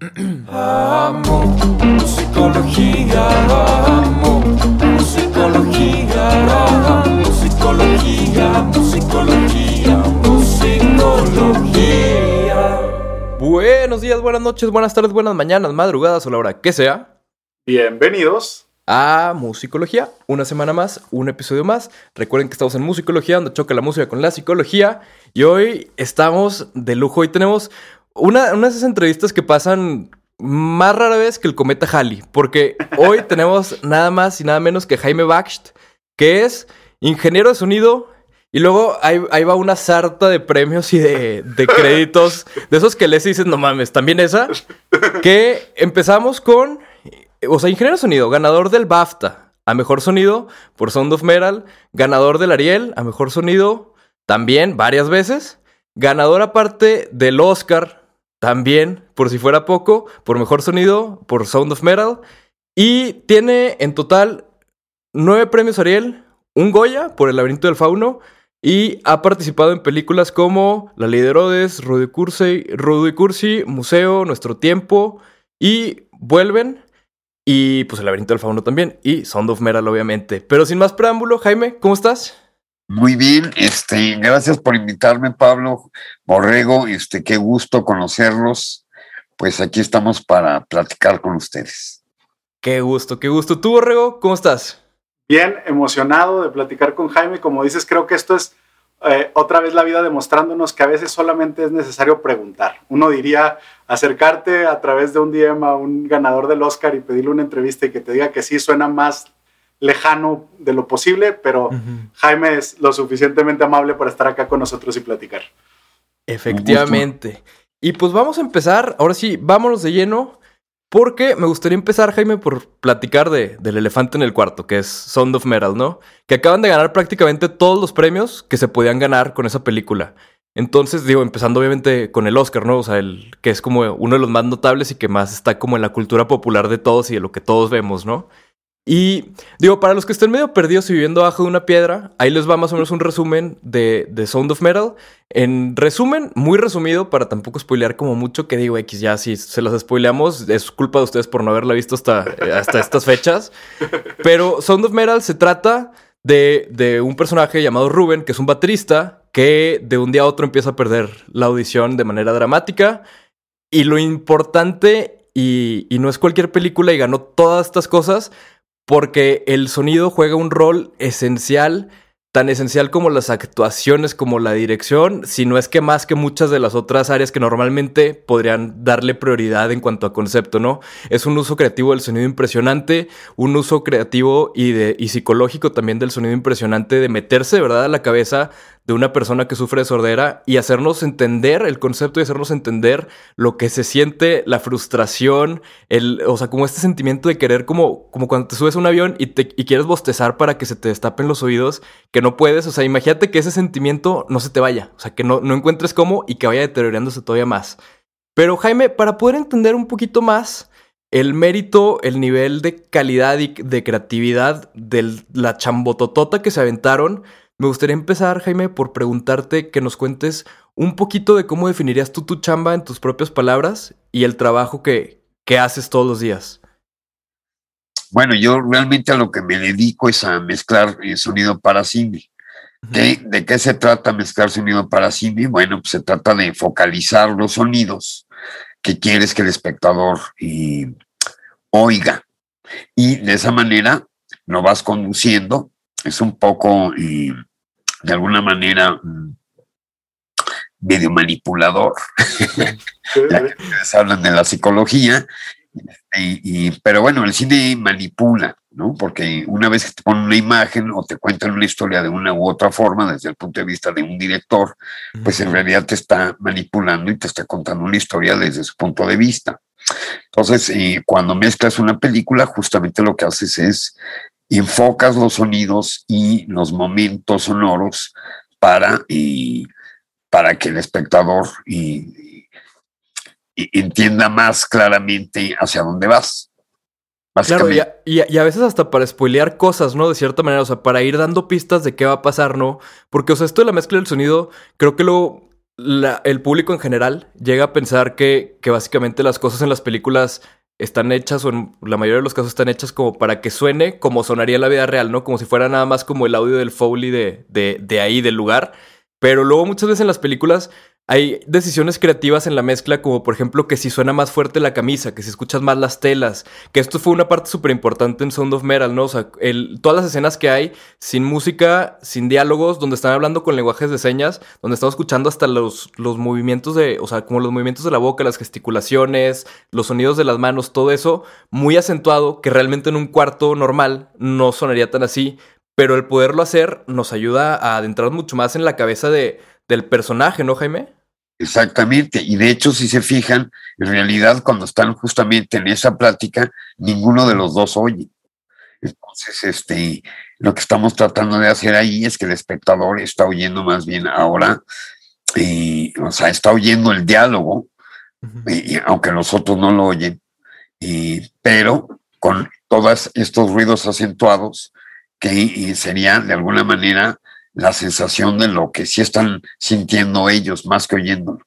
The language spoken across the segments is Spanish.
Amo musicología, amo musicología, musicología, musicología, musicología. Buenos días, buenas noches, buenas tardes, buenas mañanas, madrugadas o la hora que sea. Bienvenidos. A Musicología, una semana más, un episodio más. Recuerden que estamos en Musicología, donde choca la música con la psicología. Y hoy estamos de lujo. Hoy tenemos una, una de esas entrevistas que pasan más rara vez que el cometa Halley, porque hoy tenemos nada más y nada menos que Jaime Baxt, que es ingeniero de sonido. Y luego ahí, ahí va una sarta de premios y de, de créditos, de esos que les dices, no mames, también esa, que empezamos con, o sea, ingeniero de sonido, ganador del BAFTA a mejor sonido por Sound of Metal, ganador del Ariel a mejor sonido también varias veces, ganador aparte del Oscar también, por si fuera poco, por mejor sonido, por Sound of Metal. Y tiene en total nueve premios Ariel, un Goya por El laberinto del fauno. Y ha participado en películas como La Ley de Herodes, Rudy Cursi, Rudy Cursi, Museo, Nuestro Tiempo y Vuelven. Y pues El laberinto del fauno también. Y Sound of Metal, obviamente. Pero sin más preámbulo, Jaime, ¿cómo estás? Muy bien, este, gracias por invitarme, Pablo Borrego, este, qué gusto conocerlos. Pues aquí estamos para platicar con ustedes. Qué gusto, qué gusto. ¿Tú, Borrego, cómo estás? Bien emocionado de platicar con Jaime. Como dices, creo que esto es eh, otra vez la vida demostrándonos que a veces solamente es necesario preguntar. Uno diría acercarte a través de un DM a un ganador del Oscar y pedirle una entrevista y que te diga que sí suena más lejano de lo posible, pero Jaime es lo suficientemente amable para estar acá con nosotros y platicar. Efectivamente. Y pues vamos a empezar, ahora sí, vámonos de lleno, porque me gustaría empezar, Jaime, por platicar de, del elefante en el cuarto, que es Sound of Metal, ¿no? Que acaban de ganar prácticamente todos los premios que se podían ganar con esa película. Entonces, digo, empezando obviamente con el Oscar, ¿no? O sea, el que es como uno de los más notables y que más está como en la cultura popular de todos y de lo que todos vemos, ¿no? Y digo, para los que estén medio perdidos y viviendo bajo de una piedra, ahí les va más o menos un resumen de, Sound of Metal. En resumen, muy resumido, para tampoco spoilear como mucho, que digo, X, ya si se las spoileamos, es culpa de ustedes por no haberla visto hasta, hasta estas fechas. Pero Sound of Metal se trata de, de un personaje llamado Ruben, que es un baterista, que de un día a otro empieza a perder la audición de manera dramática. Y lo importante, y no es cualquier película, y ganó todas estas cosas, porque el sonido juega un rol esencial, tan esencial como las actuaciones, como la dirección, si no es que más que muchas de las otras áreas que normalmente podrían darle prioridad en cuanto a concepto, ¿no? Es un uso creativo del sonido impresionante, un uso creativo y, de, y psicológico también del sonido impresionante de meterse verdad a la cabeza de una persona que sufre de sordera y hacernos entender el concepto y hacernos entender lo que se siente, la frustración, el, o sea, como este sentimiento de querer como, como cuando te subes a un avión y, te, y quieres bostezar para que se te destapen los oídos, que no puedes, o sea, imagínate que ese sentimiento no se te vaya, o sea, que no, no encuentres cómo y que vaya deteriorándose todavía más. Pero Jaime, para poder entender un poquito más el mérito, el nivel de calidad y de creatividad de la chambototota que se aventaron, me gustaría empezar, Jaime, por preguntarte que nos cuentes un poquito de cómo definirías tú tu chamba en tus propias palabras y el trabajo que, que haces todos los días. Bueno, yo realmente a lo que me dedico es a mezclar el sonido para cine. ¿De, ¿De, qué se trata mezclar sonido para cine? Bueno, pues se trata de focalizar los sonidos que quieres que el espectador y, oiga. Y de esa manera lo vas conduciendo. Es un poco y, de alguna manera medio manipulador. ya que ustedes hablan de la psicología, y, y, pero bueno, el cine manipula, ¿no? Porque una vez que te ponen una imagen o te cuentan una historia de una u otra forma, desde el punto de vista de un director, pues en realidad te está manipulando y te está contando una historia desde su punto de vista. Entonces, eh, cuando mezclas una película, justamente lo que haces es enfocas los sonidos y los momentos sonoros para, y, para que el espectador y, y entienda más claramente hacia dónde vas. Claro, y a, y, veces hasta para spoilear cosas, ¿no? De cierta manera, o sea, para ir dando pistas de qué va a pasar, ¿no? Porque, o sea, esto de la mezcla del sonido, creo que lo, el público en general llega a pensar que, que básicamente las cosas en las películas están hechas, o en la mayoría de los casos están hechas como para que suene como sonaría en la vida real, ¿no? Como si fuera nada más como el audio del Foley de, de, de ahí, del lugar. Pero luego muchas veces en las películas hay decisiones creativas en la mezcla, como por ejemplo que si suena más fuerte la camisa, que si escuchas más las telas, que esto fue una parte súper importante en Sound of Metal, ¿no? O sea, todas las escenas que hay, sin música, sin diálogos, donde están hablando con lenguajes de señas, donde estamos escuchando hasta los, los movimientos de, o sea, como los movimientos de la boca, las gesticulaciones, los sonidos de las manos, todo eso muy acentuado, que realmente en un cuarto normal no sonaría tan así, pero el poderlo hacer nos ayuda a adentrar mucho más en la cabeza de, del personaje, ¿no, Jaime? Exactamente, y de hecho, si se fijan, en realidad cuando están justamente en esa plática, ninguno de los dos oye. Entonces, este, lo que estamos tratando de hacer ahí es que el espectador está oyendo más bien ahora, y, o sea, está oyendo el diálogo, y, aunque los otros no lo oyen, y, pero con todos estos ruidos acentuados que serían de alguna manera la sensación de lo que sí están sintiendo ellos más que oyéndolo.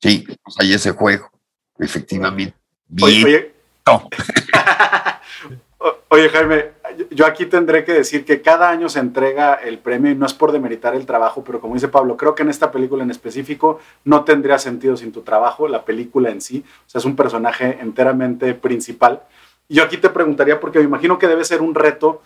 Sí, pues hay ese juego, efectivamente. Bien. Oye, oye, Jaime, yo aquí tendré que decir que cada año se entrega el premio y no es por demeritar el trabajo, pero como dice Pablo, creo que en esta película en específico no tendría sentido sin tu trabajo, la película en sí, o sea, es un personaje enteramente principal. Y yo aquí te preguntaría, porque me imagino que debe ser un reto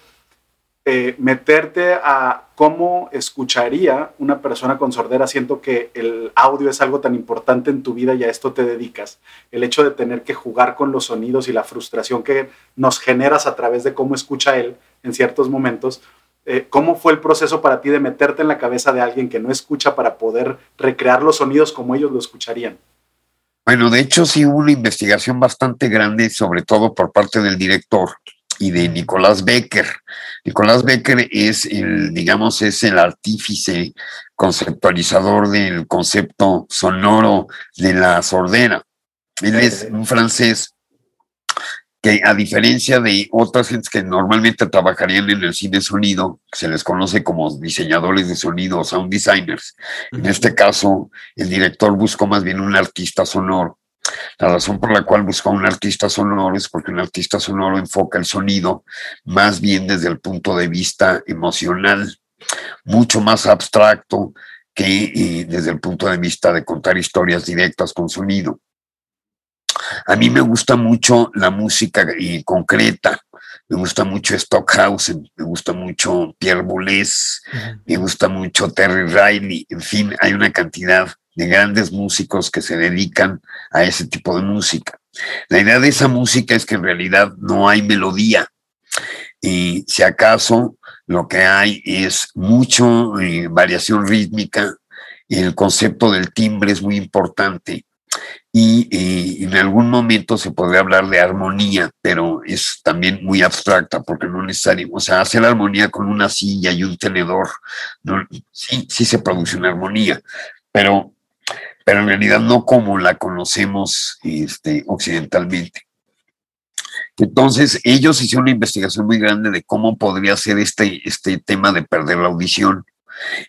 eh, meterte a cómo escucharía una persona con sordera, siento que el audio es algo tan importante en tu vida y a esto te dedicas. El hecho de tener que jugar con los sonidos y la frustración que nos generas a través de cómo escucha él en ciertos momentos. Eh, ¿Cómo fue el proceso para ti de meterte en la cabeza de alguien que no escucha para poder recrear los sonidos como ellos lo escucharían? Bueno, de hecho sí hubo una investigación bastante grande, sobre todo por parte del director, y de Nicolás Becker. Nicolás Becker es el, digamos, es el artífice conceptualizador del concepto sonoro de la sordera. Él es un francés que a diferencia de otras gentes que normalmente trabajarían en el cine sonido, se les conoce como diseñadores de sonido o sound designers, en este caso el director buscó más bien un artista sonoro la razón por la cual buscó un artista sonoro es porque un artista sonoro enfoca el sonido más bien desde el punto de vista emocional, mucho más abstracto que eh, desde el punto de vista de contar historias directas con sonido. A mí me gusta mucho la música eh, concreta, me gusta mucho Stockhausen, me gusta mucho Pierre Boulez, me gusta mucho Terry Riley, en fin, hay una cantidad de grandes músicos que se dedican a ese tipo de música. La idea de esa música es que en realidad no hay melodía. Y si acaso lo que hay es mucho eh, variación rítmica, el concepto del timbre es muy importante. Y eh, en algún momento se podría hablar de armonía, pero es también muy abstracta porque no necesario, o sea, hacer armonía con una silla y un tenedor, sí, sí se produce una armonía, pero pero en realidad no como la conocemos este, occidentalmente. Entonces, ellos hicieron una investigación muy grande de cómo podría ser este, este tema de perder la audición.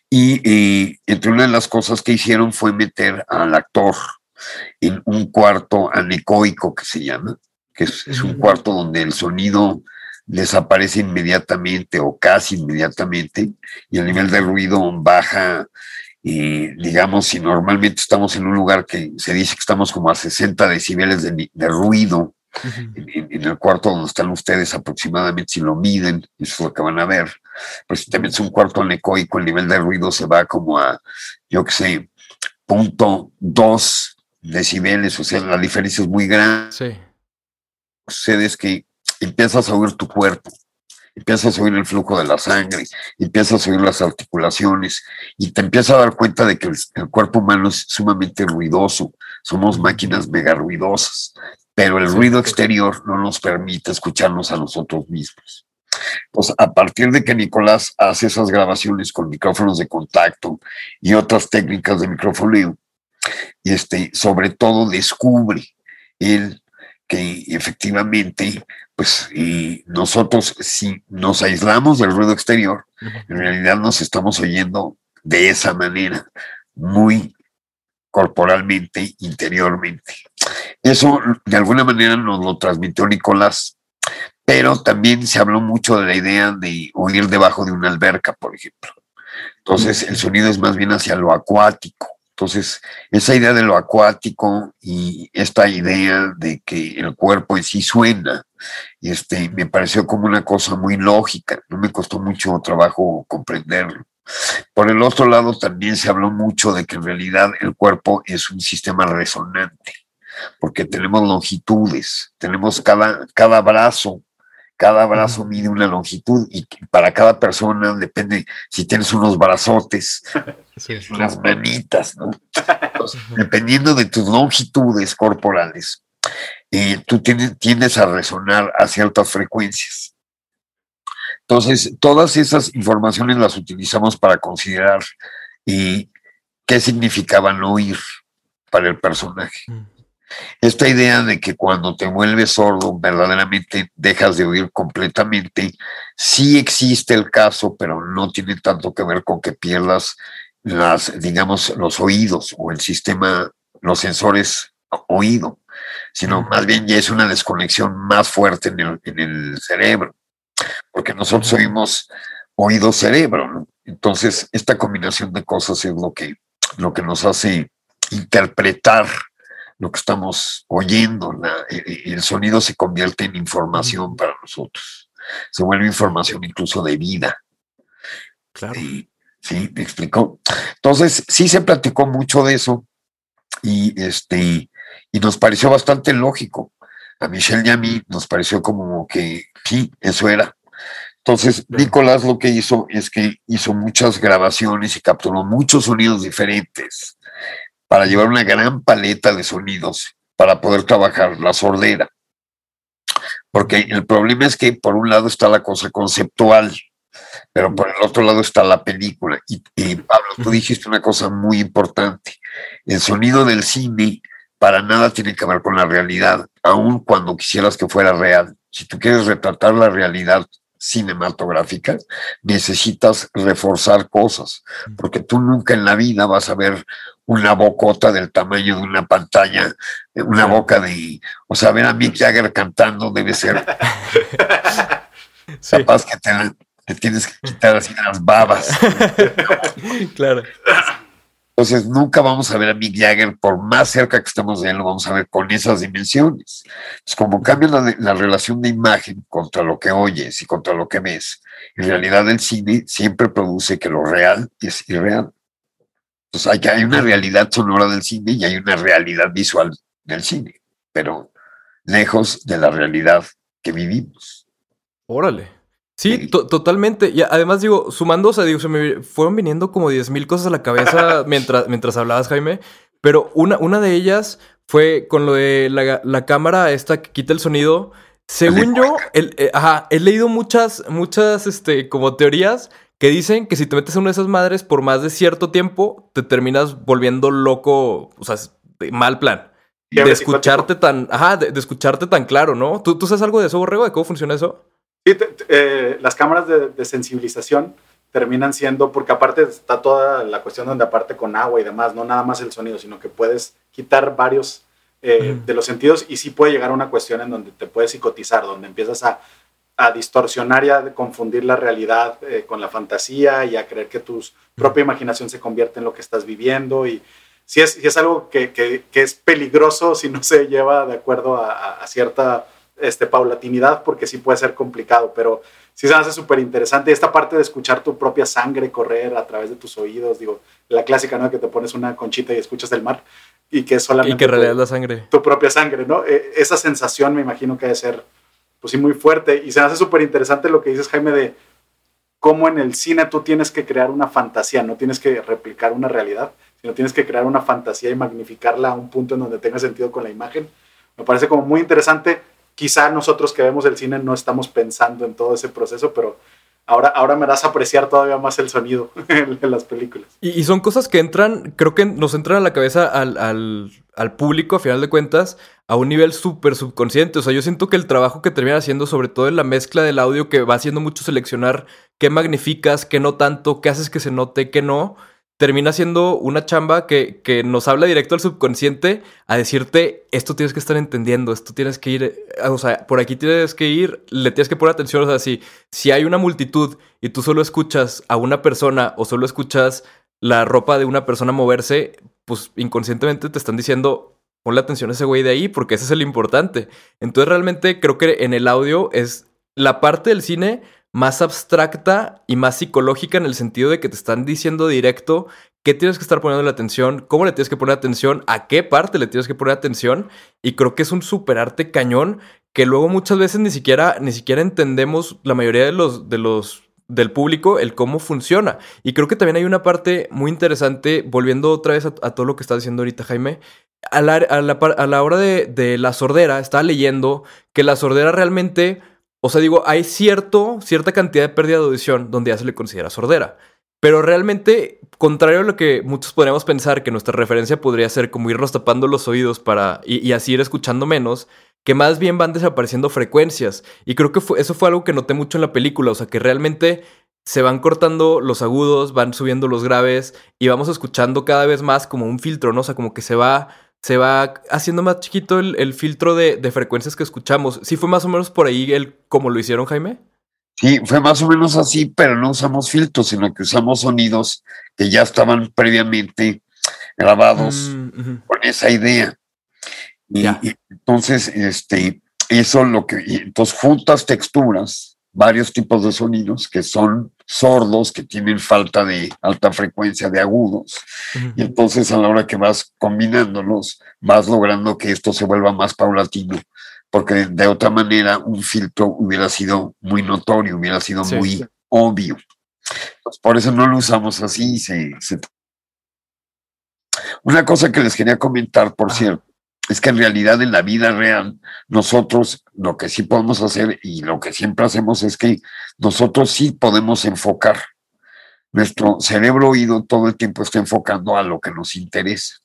Y eh, entre una de las cosas que hicieron fue meter al actor en un cuarto anecoico que se llama, que es, es un cuarto donde el sonido desaparece inmediatamente o casi inmediatamente y el nivel de ruido baja y digamos, si normalmente estamos en un lugar que se dice que estamos como a 60 decibeles de, ruido en, el cuarto donde están ustedes aproximadamente, si lo miden, eso es lo que van a ver, pues si también es un cuarto anecoico, el nivel de ruido se va como a, yo qué sé, punto dos decibeles, o sea, la diferencia es muy grande. Sí. Sucede es que empiezas a oír tu cuerpo empiezas a oír el flujo de la sangre, empiezas a oír las articulaciones y te empiezas a dar cuenta de que el, cuerpo humano es sumamente ruidoso, somos máquinas mega ruidosas, pero el ruido exterior no nos permite escucharnos a nosotros mismos. Pues a partir de que Nicolás hace esas grabaciones con micrófonos de contacto y otras técnicas de microfoneo, este, sobre todo descubre él que efectivamente pues y nosotros si nos aislamos del ruido exterior, en realidad nos estamos oyendo de esa manera, muy corporalmente, interiormente. Eso de alguna manera nos lo transmitió Nicolás, pero también se habló mucho de la idea de oír debajo de una alberca, por ejemplo. Entonces el sonido es más bien hacia lo acuático. Entonces, esa idea de lo acuático y esta idea de que el cuerpo en sí suena, este, me pareció como una cosa muy lógica, no me costó mucho trabajo comprenderlo. Por el otro lado, también se habló mucho de que en realidad el cuerpo es un sistema resonante, porque tenemos longitudes, tenemos cada, cada brazo cada brazo mide una longitud y para cada persona depende si tienes unos brazotes, unas manitas, ¿no? dependiendo de tus longitudes corporales, eh, tú tienes, tiendes a resonar a ciertas frecuencias. Entonces, todas esas informaciones las utilizamos para considerar eh, qué significaban oír para el personaje. Mm. Esta idea de que cuando te vuelves sordo verdaderamente dejas de oír completamente, sí existe el caso, pero no tiene tanto que ver con que pierdas las, digamos, los oídos o el sistema, los sensores oído, sino más bien ya es una desconexión más fuerte en el, en el cerebro, porque nosotros oímos oído-cerebro, Entonces, esta combinación de cosas es lo que, lo que nos hace interpretar lo que estamos oyendo, el sonido se convierte en información para nosotros, se vuelve información incluso de vida. Claro. Sí, me explicó. Entonces, sí se platicó mucho de eso y, este, y nos pareció bastante lógico. A Michelle y a mí nos pareció como que sí, eso era. Entonces, Nicolás lo que hizo es que hizo muchas grabaciones y capturó muchos sonidos diferentes para llevar una gran paleta de sonidos para poder trabajar la sordera. Porque el problema es que por un lado está la cosa conceptual, pero por el otro lado está la película. Y, Pablo, tú dijiste una cosa muy importante. El sonido del cine para nada tiene que ver con la realidad, aun cuando quisieras que fuera real. Si tú quieres retratar la realidad cinematográfica, necesitas reforzar cosas, porque tú nunca en la vida vas a ver una bocota del tamaño de una pantalla, una boca de, o sea, ver a Mick Jagger cantando debe ser capaz que te, tienes que quitar así las babas. claro. Entonces nunca vamos a ver a Mick Jagger, por más cerca que estemos de él, lo vamos a ver con esas dimensiones. Es como cambia la, la, relación de imagen contra lo que oyes y contra lo que ves. En realidad el cine siempre produce que lo real es irreal. Entonces hay, hay una realidad sonora del cine y hay una realidad visual del cine, pero lejos de la realidad que vivimos. Órale. Sí, totalmente. Y además, digo, sumando, o sea, digo, se me fueron viniendo como 10.000 cosas a la cabeza mientras, mientras hablabas, Jaime. Pero una, una de ellas fue con lo de la, cámara esta que quita el sonido. Según yo, el, eh, ajá, he leído muchas, muchas, este, como teorías que dicen que si te metes en una de esas madres por más de cierto tiempo, te terminas volviendo loco, o sea, mal plan. De escucharte tan, ajá, de, escucharte tan claro, ¿no? ¿Tú, ¿Tú sabes algo de eso, Borrego? ¿De cómo funciona eso? Eh, las cámaras de, sensibilización terminan siendo, porque aparte está toda la cuestión donde aparte con agua y demás, no nada más el sonido, sino que puedes quitar varios eh, de los sentidos y sí puede llegar a una cuestión en donde te puedes psicotizar, donde empiezas a, distorsionar y a confundir la realidad eh, con la fantasía y a creer que tu propia imaginación se convierte en lo que estás viviendo y si es, es algo que, que, es peligroso si no se lleva de acuerdo a cierta este, paulatinidad porque sí puede ser complicado, pero sí se hace súper interesante. Esta parte de escuchar tu propia sangre correr a través de tus oídos, digo, la clásica, ¿no? Que te pones una conchita y escuchas el mar y que es solamente... Y que realidad tu, la sangre. Tu propia sangre, ¿no? E, esa sensación me imagino que debe ser, pues sí, muy fuerte. Y se hace súper interesante lo que dices, Jaime, de cómo en el cine tú tienes que crear una fantasía, no tienes que replicar una realidad, sino tienes que crear una fantasía y magnificarla a un punto en donde tenga sentido con la imagen. Me parece como muy interesante quizá nosotros que vemos el cine no estamos pensando en todo ese proceso, pero ahora, ahora me das a apreciar todavía más el sonido en, las películas. Y, son cosas que entran, creo que nos entran a la cabeza al, público, a final de cuentas, a un nivel súper subconsciente. O sea, yo siento que el trabajo que termina haciendo, sobre todo en la mezcla del audio, que va haciendo mucho seleccionar qué magnificas, qué no tanto, qué haces que se note, qué no termina siendo una chamba que, que, nos habla directo al subconsciente a decirte, esto tienes que estar entendiendo, esto tienes que ir, eh, o sea, por aquí tienes que ir, le tienes que poner atención, o sea, si, si hay una multitud y tú solo escuchas a una persona o solo escuchas la ropa de una persona moverse, pues inconscientemente te están diciendo, ponle atención a ese güey de ahí porque ese es el importante. Entonces realmente creo que en el audio es la parte del cine más abstracta y más psicológica en el sentido de que te están diciendo directo qué tienes que estar poniendo la atención, cómo le tienes que poner atención, a qué parte le tienes que poner atención. Y creo que es un superarte cañón que luego muchas veces ni siquiera, ni siquiera entendemos la mayoría de los, de los del público el cómo funciona. Y creo que también hay una parte muy interesante, volviendo otra vez a, todo lo que estás diciendo ahorita, Jaime. A la, a la, hora de, de, la sordera, estaba leyendo que la sordera realmente o sea, digo, hay cierto, cierta cantidad de pérdida de audición donde ya se le considera sordera. Pero realmente, contrario a lo que muchos podríamos pensar, que nuestra referencia podría ser como irnos tapando los oídos para y, así ir escuchando menos, que más bien van desapareciendo frecuencias. Y creo que eso fue algo que noté mucho en la película, o sea, que realmente se van cortando los agudos, van subiendo los graves y vamos escuchando cada vez más como un filtro, ¿no? O sea, como que se va se va haciendo más chiquito el, filtro de, frecuencias que escuchamos. ¿Sí fue más o menos por ahí el como lo hicieron, Jaime? Sí, fue más o menos así, pero no usamos filtros, sino que usamos sonidos que ya estaban previamente grabados mm, con esa idea. Y, y, entonces, este, eso lo que, entonces juntas texturas varios tipos de sonidos que son sordos, que tienen falta de alta frecuencia de agudos. Y entonces a la hora que vas combinándolos, vas logrando que esto se vuelva más paulatino, porque de otra manera un filtro hubiera sido muy notorio, hubiera sido muy obvio. por eso no lo usamos así. Una cosa que les quería comentar, por cierto, es que en realidad en la vida real nosotros lo que sí podemos hacer y lo que siempre hacemos es que nosotros sí podemos enfocar. Nuestro cerebro oído todo el tiempo está enfocando a lo que nos interesa.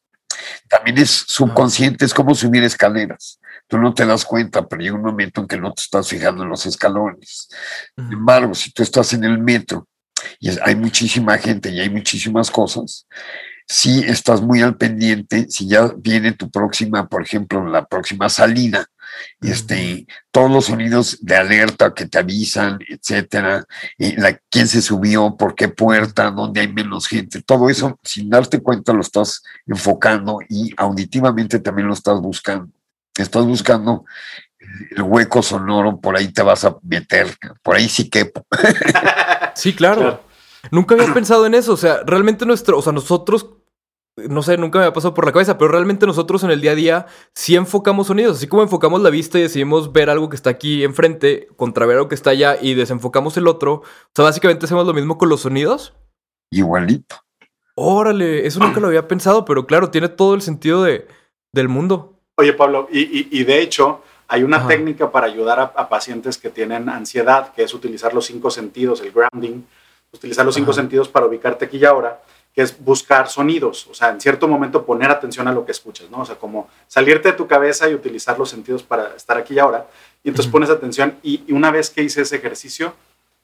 También es subconsciente, es como subir escaleras. Tú no te das cuenta, pero llega un momento en que no te estás fijando en los escalones. Sin embargo, si tú estás en el metro y hay muchísima gente y hay muchísimas cosas, si estás muy al pendiente, si ya viene tu próxima, por ejemplo, la próxima salida, este, todos los sonidos de alerta que te avisan, etcétera, la, quién se subió, por qué puerta, dónde hay menos gente, todo eso, sin darte cuenta, lo estás enfocando y auditivamente también lo estás buscando. Estás buscando el hueco sonoro, por ahí te vas a meter, por ahí sí que. Sí, claro. Nunca había pensado en eso. O sea, realmente nuestro, o sea, nosotros, no sé, nunca me ha pasado por la cabeza, pero realmente nosotros en el día a día sí enfocamos sonidos. Así como enfocamos la vista y decidimos ver algo que está aquí enfrente contra ver algo que está allá y desenfocamos el otro. O sea, básicamente hacemos lo mismo con los sonidos. Igualito. Órale, eso nunca lo había pensado, pero claro, tiene todo el sentido de, del mundo. Oye, Pablo, y, de hecho, hay una técnica para ayudar a, a, pacientes que tienen ansiedad, que es utilizar los cinco sentidos, el grounding, utilizar los cinco sentidos para ubicarte aquí y ahora, que es buscar sonidos, o sea, en cierto momento poner atención a lo que escuchas, ¿no? O sea, como salirte de tu cabeza y utilizar los sentidos para estar aquí y ahora, y entonces pones atención, y, una vez que hice ese ejercicio,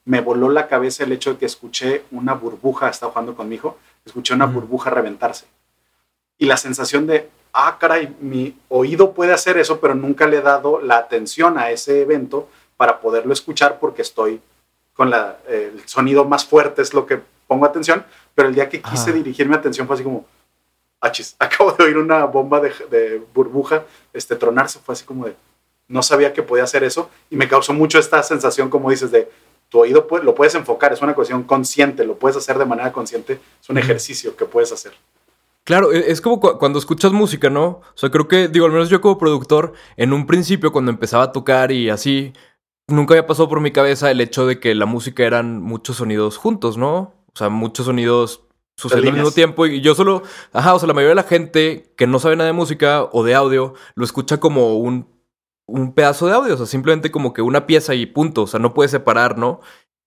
me voló la cabeza el hecho de que escuché una burbuja, estaba jugando con mi hijo, escuché una burbuja reventarse. Y la sensación de, ah, caray, mi oído puede hacer eso, pero nunca le he dado la atención a ese evento para poderlo escuchar porque estoy con la, el sonido más fuerte es lo que pongo atención, pero el día que quise dirigir mi atención fue así como, achis, acabo de oír una bomba de, burbuja este, tronarse, fue así como de, no sabía que podía hacer eso y me causó mucho esta sensación, como dices, de tu oído lo puedes enfocar, es una cuestión consciente, lo puedes hacer de manera consciente, es un ejercicio que puedes hacer. Claro, e, es como cuando escuchas música, ¿no? O sea, creo que, digo, al menos yo como productor, en un principio cuando empezaba a tocar y así, nunca había pasado por mi cabeza el hecho de que la música eran muchos sonidos juntos, ¿no? O sea, muchos sonidos sucediendo al mismo tiempo. Y yo solo, ajá, o sea, la mayoría de la gente que no sabe nada de música o de audio lo escucha como un, un pedazo de audio, o sea, simplemente como que una pieza y punto, o sea, no puede separar, ¿no?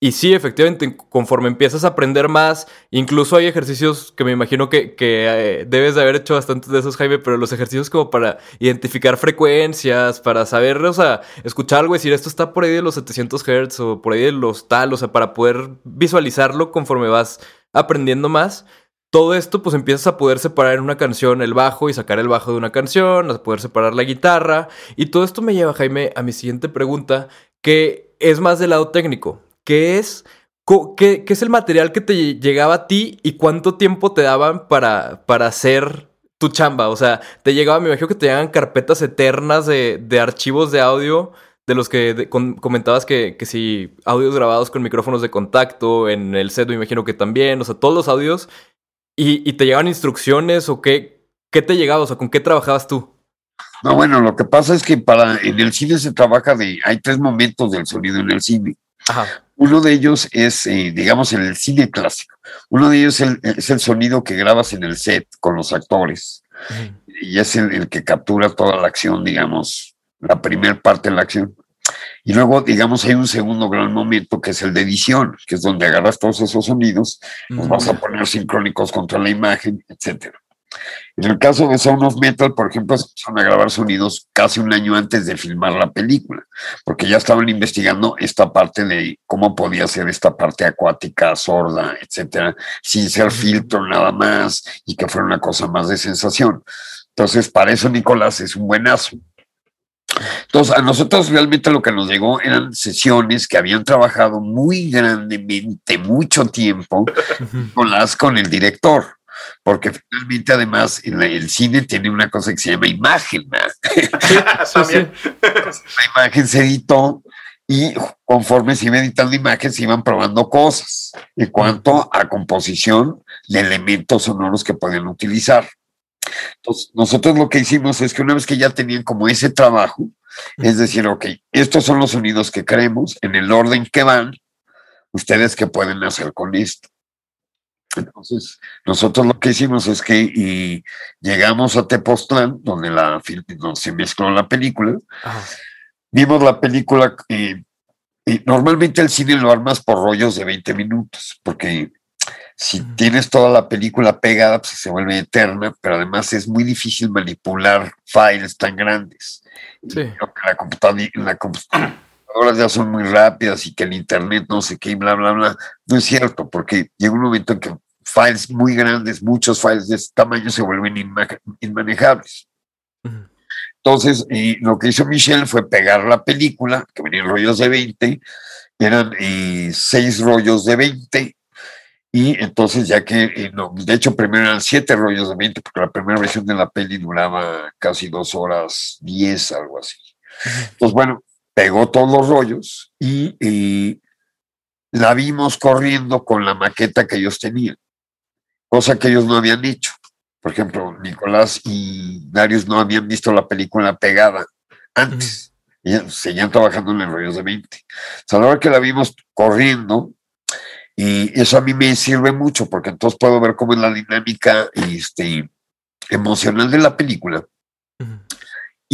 Y sí, efectivamente, conforme empiezas a aprender más, incluso hay ejercicios que me imagino que, eh, debes de haber hecho bastantes de esos, Jaime, pero los ejercicios como para identificar frecuencias, para saber, o sea, escuchar algo y decir, esto está por ahí de los 700 Hz o por ahí de los tal, o sea, para poder visualizarlo conforme vas aprendiendo más. todo esto pues empiezas a poder separar en una canción el bajo y sacar el bajo de una canción, a poder separar la guitarra. Y todo esto me lleva, Jaime, a mi siguiente pregunta, que es más del lado técnico, que es... ¿Qué, es el material que te llegaba a ti y cuánto tiempo te daban para, para hacer tu chamba? O sea, te llegaba, me imagino que te llegan carpetas eternas de, de archivos de audio de los que comentabas que, que si audios grabados con micrófonos de contacto en el set, me imagino que también, o sea, todos los audios ¿Y, te llegaban instrucciones o qué, qué te llegaba? O sea, ¿con qué trabajabas tú? No, bueno, lo que pasa es que para en el cine se trabaja de, hay tres momentos del sonido en el cine. Uno de ellos es, eh, digamos, en el cine clásico. Uno de ellos es el, sonido que grabas en el set con los actores. Y es el, el, que captura toda la acción, digamos, la primera parte de la acción. Y luego, digamos, hay un segundo gran momento que es el de edición, que es donde agarras todos esos sonidos, los vas a poner sincrónicos contra la imagen, etcétera. En el caso de Sound of Metal, por ejemplo, son a grabar sonidos casi un año antes de filmar la película, porque ya estaban investigando esta parte de cómo podía ser esta parte acuática, sorda, etcétera, sin ser filtro nada más y que fuera una cosa más de sensación. Entonces, para eso Nicolás es un buenazo. Entonces, a nosotros realmente lo que nos llegó eran sesiones que habían trabajado muy grandemente, mucho tiempo, con las con el director, porque finalmente además el cine tiene una cosa que se llama imagen. La imagen se editó y conforme se iba editando imagen se iban probando cosas en cuanto a composición de elementos sonoros que podían utilizar. Entonces, nosotros lo que hicimos es que una vez que ya tenían como ese trabajo, es decir, ok, estos son los sonidos que creemos, en el orden que van, ustedes qué pueden hacer con esto. Entonces, nosotros lo que hicimos es que llegamos a Tepoztlán, donde, la, donde se mezcló la película, vimos la película y normalmente el cine lo armas por rollos de 20 minutos, porque si tienes toda la película pegada, pues se vuelve eterna, pero además es muy difícil manipular files tan grandes. Sí. la computadora, la computadoras ya son muy rápidas y que el internet no sé qué, bla, bla, bla. No es cierto, porque llega un momento en que files muy grandes, muchos files de este tamaño se vuelven inmanejables. Entonces, lo que hizo Michelle fue pegar la película, que venían rollos de 20, eran eh, seis rollos de 20 y entonces, ya que, eh, no, de hecho, primero eran siete rollos de 20, porque la primera versión de la peli duraba casi dos horas diez, algo así. Entonces, bueno, pegó todos los rollos y, la vimos corriendo con la maqueta que ellos tenían, cosa que ellos no habían hecho. Por ejemplo, Nicolás y Darius no habían visto la película pegada antes. y seguían trabajando en rollos de 20. O a la hora que la vimos corriendo, y eso a mí me sirve mucho porque entonces puedo ver cómo es la dinámica este, emocional de la película.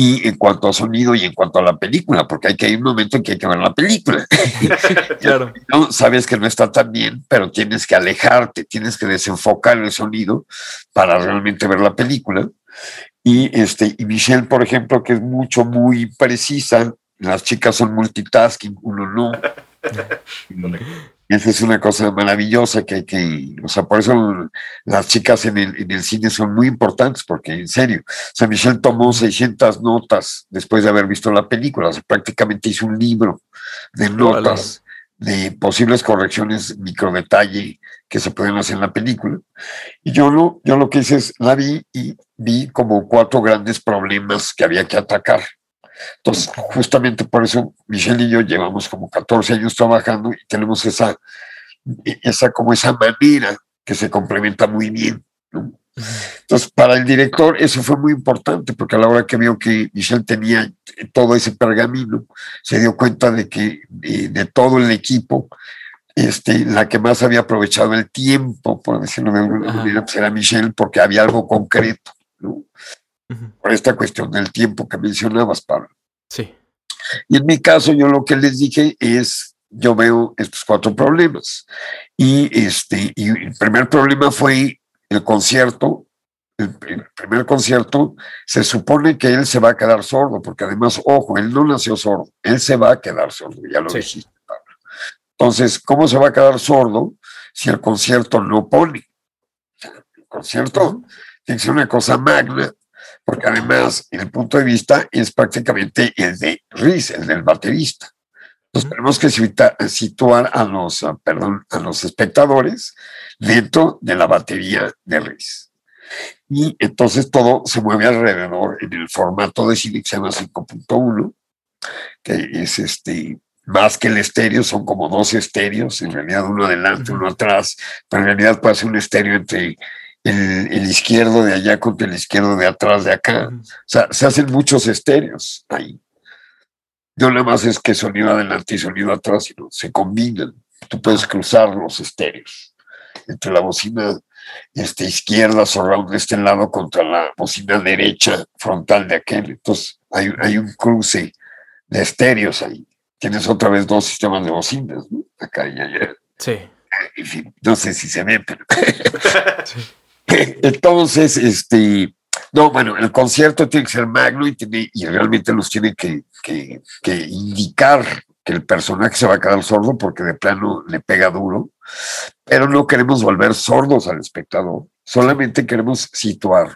Y en cuanto a sonido y en cuanto a la película, porque hay que hay un momento en que hay que ver la película. claro. no, sabes que no está tan bien, pero tienes que alejarte, tienes que desenfocar el sonido para realmente ver la película. Y, este, y Michelle, por ejemplo, que es mucho, muy precisa, las chicas son multitasking, uno no. Esa es una cosa maravillosa que hay que, o sea, por eso las chicas en el, en el cine son muy importantes, porque en serio, o sea, Michelle tomó 600 notas después de haber visto la película, o sea, prácticamente hizo un libro de notas de posibles correcciones, micro detalle que se pueden hacer en la película. Y yo lo, yo lo que hice es, la vi y vi como cuatro grandes problemas que había que atacar. Entonces, justamente por eso Michelle y yo llevamos como 14 años trabajando y tenemos esa, esa como esa manera que se complementa muy bien. Entonces, para el director eso fue muy importante, porque a la hora que vio que Michelle tenía todo ese pergamino, se dio cuenta de que de, todo el equipo, este, la que más había aprovechado el tiempo, por decirlo de alguna manera, pues era Michelle, porque había algo concreto. ¿no? Por esta cuestión del tiempo que mencionabas, Pablo. Sí. Y en mi caso, yo lo que les dije es, yo veo estos cuatro problemas. Y, este, y el primer problema fue el concierto. El, primer concierto se supone que él se va a quedar sordo, porque además, ojo, él no nació sordo, él se va a quedar sordo, ya lo dijiste, Pablo. Entonces, ¿cómo se va a quedar sordo si el concierto no pone? concierto tiene que ser una cosa magna, porque además el punto de vista es prácticamente el de Riz, el del baterista. Entonces tenemos que situar a los, ah, perdón, a los espectadores dentro de la batería de Riz. Y entonces todo se mueve alrededor en el formato de cine que se llama 5.1, que es este, más que el estéreo, son como dos estéreos, en realidad uno adelante, uno atrás, pero en realidad puede ser un estéreo entre el, izquierdo de allá contra el izquierdo de atrás de acá. O sea, se hacen muchos estéreos ahí. No nada más es que sonido adelante y sonido atrás, sino se combinan. Tú puedes cruzar los estéreos entre la bocina este, izquierda surround de este lado contra la bocina derecha frontal de aquel. Entonces hay, hay un cruce de estéreos ahí. Tienes otra vez dos sistemas de bocinas, ¿no? Acá y allá. Sí. En fin, no sé si se ve, pero. Entonces, este. No, bueno, el concierto tiene que ser magno y, realmente nos tiene que, indicar que el personaje se va a quedar sordo porque de plano le pega duro, pero no queremos volver sordos al espectador, solamente queremos situar.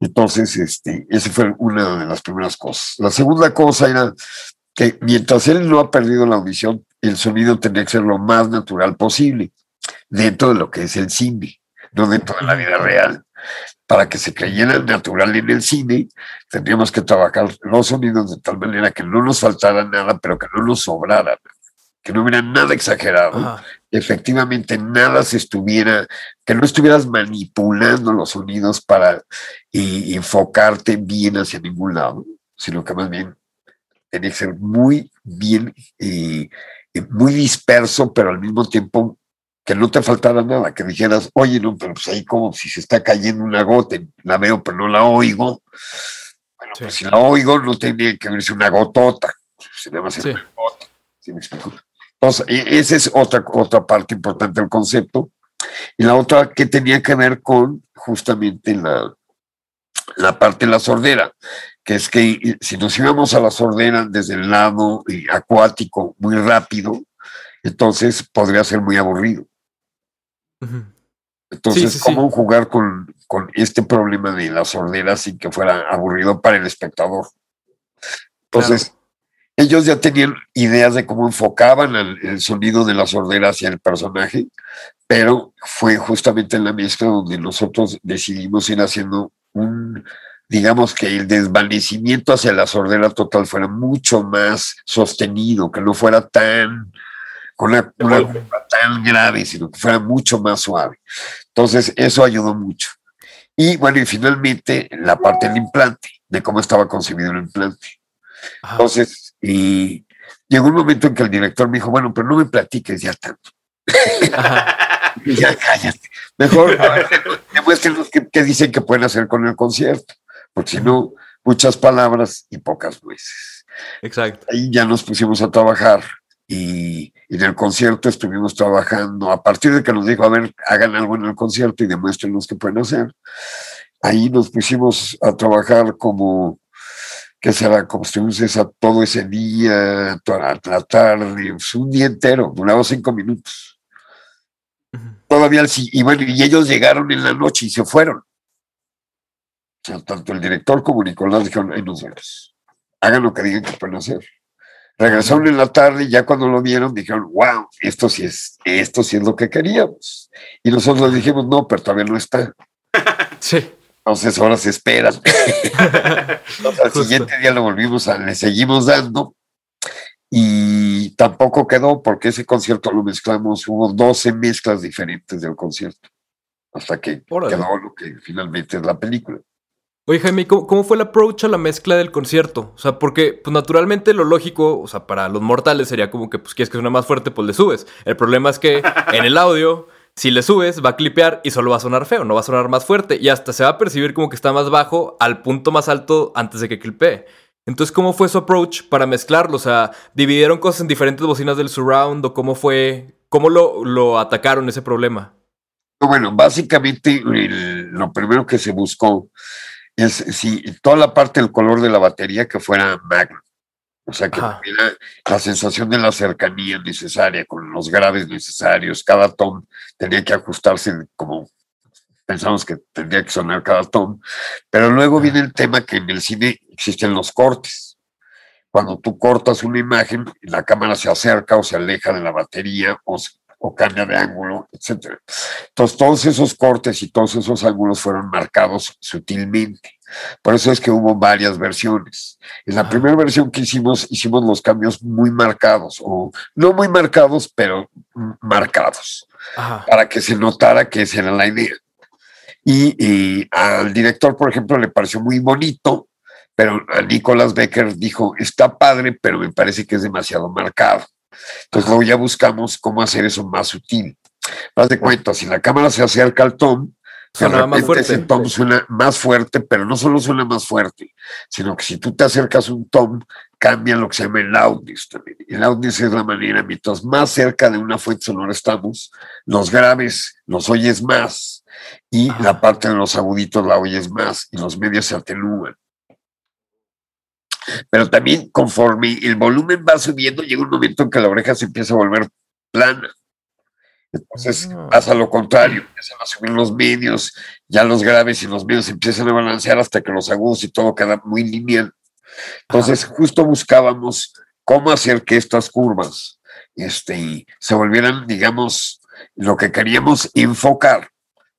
Entonces, este, esa fue una de las primeras cosas. La segunda cosa era que mientras él no ha perdido la audición, el sonido tendría que ser lo más natural posible, dentro de lo que es el cine, no dentro de la vida real. Para que se creyera natural en el cine, tendríamos que trabajar los sonidos de tal manera que no nos faltara nada, pero que no nos sobrara, que no hubiera nada exagerado, efectivamente nada se estuviera, que no estuvieras manipulando los sonidos para enfocarte bien hacia ningún lado, sino que más bien tenía que ser muy bien, eh, muy disperso, pero al mismo tiempo que no te faltara nada, que dijeras, oye, no, pero pues ahí como si se está cayendo una gota, la veo pero no la oigo. Bueno, pues si la oigo no tenía que verse una gotota, se llama sí. una gota, ¿sí me explico? Entonces, e, esa es otra, otra parte importante del concepto. Y la otra que tenía que ver con justamente la, la parte de la sordera que es que si nos íbamos a la sordera desde el lado eh, acuático muy rápido, entonces podría ser muy aburrido. Entonces, ¿cómo jugar con, con, este problema de la sordera sin que fuera aburrido para el espectador? Entonces, ellos ya tenían ideas de cómo enfocaban el, el, sonido de la sordera hacia el personaje, pero fue justamente en la mezcla donde nosotros decidimos ir haciendo un digamos que el desvanecimiento hacia la sordera total fuera mucho más sostenido, que no fuera tan con una, una tan grave, sino que fuera mucho más suave. Entonces, eso ayudó mucho. Y bueno, y finalmente la parte del implante, de cómo estaba concebido el implante. Entonces, y llegó un momento en que el director me dijo, bueno, pero no me platiques ya tanto. ya cállate. Mejor, demuéstrenos qué, qué dicen que pueden hacer con el concierto porque si no, muchas palabras y pocas veces. Exacto. Ahí ya nos pusimos a trabajar y, en el concierto estuvimos trabajando, a partir de que nos dijo, a ver, hagan algo en el concierto y demuéstrenos qué pueden hacer. Ahí nos pusimos a trabajar como, ¿qué será? Como estuvimos esa, todo ese día, toda la tarde, pues, un día entero, duraba cinco minutos. Todavía, y bueno, y ellos llegaron en la noche y se fueron sea, tanto el director como Nicolás dijeron, ahí nos vemos. Hagan lo que digan que pueden hacer. Regresaron en la tarde y ya cuando lo vieron dijeron, wow, esto sí es, esto sí es lo que queríamos. Y nosotros dijimos, no, pero todavía no está. Sí. Entonces ahora se esperan. Entonces, al siguiente día lo volvimos a, le seguimos dando. Y tampoco quedó porque ese concierto lo mezclamos, hubo 12 mezclas diferentes del concierto, hasta que quedó lo que finalmente es la película. Oye, Jaime, ¿cómo, ¿cómo, fue el approach a la mezcla del concierto? O sea, porque, pues naturalmente lo lógico, o sea, para los mortales sería como que, pues, quieres que suene más fuerte, pues le subes. El problema es que en el audio, si le subes, va a clipear y solo va a sonar feo, no va a sonar más fuerte. Y hasta se va a percibir como que está más bajo al punto más alto antes de que clipee. Entonces, ¿cómo fue su approach para mezclarlo? O sea, ¿dividieron cosas en diferentes bocinas del surround o cómo fue, cómo lo, lo atacaron ese problema? Bueno, básicamente lo primero que se buscó es si toda la parte del color de la batería que fuera magno. O sea, que tuviera la sensación de la cercanía necesaria, con los graves necesarios. Cada tom tenía que ajustarse como pensamos que tendría que sonar cada tom, pero luego viene el tema que en el cine existen los cortes. Cuando tú cortas una imagen, la cámara se acerca o se aleja de la batería o, o cambia de ángulo, etc. Entonces, todos esos cortes y todos esos ángulos fueron marcados sutilmente. Por eso es que hubo varias versiones. En la primera versión que hicimos, hicimos los cambios muy marcados, o no muy marcados, pero marcados, para que se notara que esa era la idea. Y, al director, por ejemplo, le pareció muy bonito, pero a Nicolas Becker dijo, está padre, pero me parece que es demasiado marcado. Entonces luego ya buscamos cómo hacer eso más sutil. Haz de cuenta, si la cámara se acerca al tom, Suena más fuerte. Ese tom suena más fuerte, pero no solo suena más fuerte, sino que si tú te acercas a un tom, cambia lo que se llama el loudness también. El loudness es la manera, mientras más cerca de una fuente sonora estamos, los graves los oyes más y la parte de los aguditos la oyes más y los medios se atenúan. Pero también conforme el volumen va subiendo, llega un momento en que la oreja se empieza a volver plana. Entonces ah. pasa lo contrario, empiezan a subir los medios, ya los graves y los medios empiezan a balancear hasta que los agudos y todo queda muy lineal. Entonces justo buscábamos cómo hacer que estas curvas este, se volvieran, digamos, lo que queríamos enfocar,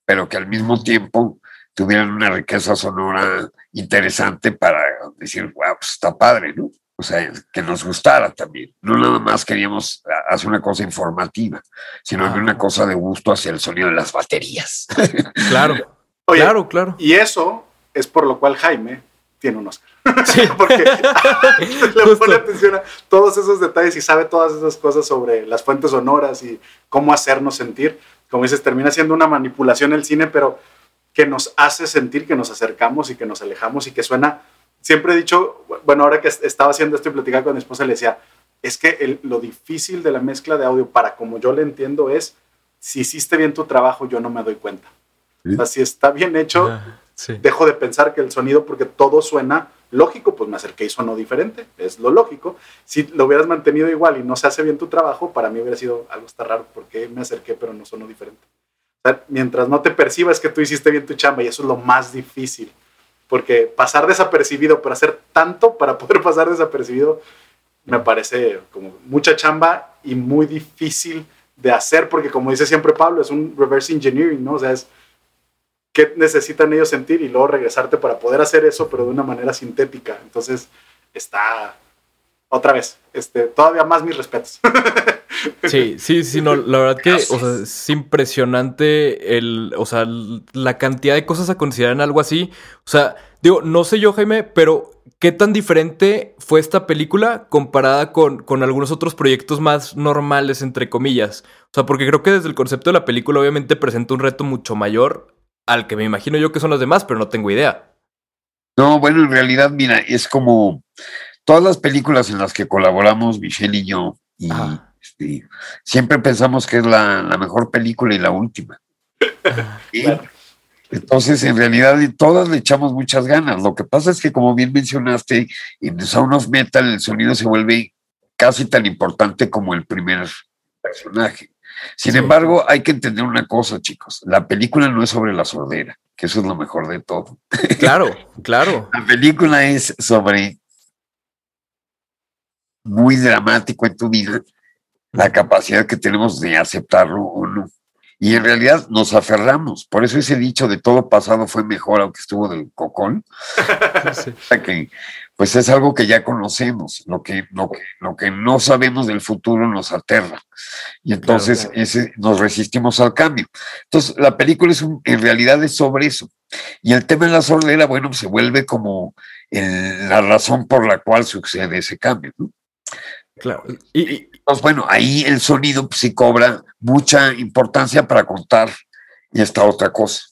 pero que al mismo tiempo tuvieran una riqueza sonora interesante para decir, wow, pues está padre, ¿no? o sea, que nos gustara también. No nada más queríamos hacer una cosa informativa, sino ah. una cosa de gusto hacia el sonido de las baterías. Claro, claro, claro. Y eso es por lo cual Jaime tiene un Oscar. Sí. Porque le pone atención a todos esos detalles y sabe todas esas cosas sobre las fuentes sonoras y cómo hacernos sentir. Como dices, termina siendo una manipulación el cine, pero que nos hace sentir que nos acercamos y que nos alejamos y que suena siempre he dicho, bueno, ahora que estaba haciendo esto y platicaba con mi esposa, le decía, es que lo difícil de la mezcla de audio, para como yo le entiendo, es si hiciste bien tu trabajo, yo no me doy cuenta. O sea, si está bien hecho, ah, dejo de pensar que el sonido, porque todo suena lógico, pues me acerqué y sonó diferente, es lo lógico. Si lo hubieras mantenido igual y no se hace bien tu trabajo, para mí hubiera sido algo está raro, porque me acerqué pero no sonó diferente. O sea, mientras no te percibas que tú hiciste bien tu chamba, y eso es lo más difícil porque pasar desapercibido, pero hacer tanto para poder pasar desapercibido, me parece como mucha chamba y muy difícil de hacer, porque como dice siempre Pablo, es un reverse engineering, ¿no? O sea, es qué necesitan ellos sentir y luego regresarte para poder hacer eso, pero de una manera sintética. Entonces, está otra vez, este, todavía más mis respetos. Sí, sí, sí, no, la verdad que, o sea, es impresionante el, o sea, la cantidad de cosas a considerar en algo así. O sea, digo, no sé yo, Jaime, pero ¿qué tan diferente fue esta película comparada con, con algunos otros proyectos más normales, entre comillas? O sea, porque creo que desde el concepto de la película obviamente presenta un reto mucho mayor al que me imagino yo que son los demás, pero no tengo idea. No, bueno, en realidad, mira, es como todas las películas en las que colaboramos, Michelle y yo, y este, siempre pensamos que es la, mejor película y la última. Entonces, en realidad, todas le echamos muchas ganas. Lo que pasa es que, como bien mencionaste, en Sound of Metal el sonido se vuelve casi tan importante como el primer personaje. Sin embargo, hay que entender una cosa, chicos. La película no es sobre la sordera, que eso es lo mejor de todo. Claro, claro. La película es sobre muy dramático en tu vida la capacidad que tenemos de aceptarlo o no. Y en realidad nos aferramos. Por eso ese dicho de todo pasado fue mejor, aunque estuvo del cocón. que, pues es algo que ya conocemos. Lo que, lo, que, lo que no sabemos del futuro nos aterra. Y entonces Ese, nos resistimos al cambio. Entonces, la película es en realidad es sobre eso. Y el tema de la sordera, bueno, se vuelve como la razón por la cual sucede ese cambio. ¿no? Claro. Y, pues bueno, ahí el sonido pues, sí cobra mucha importancia para contar y esta otra cosa.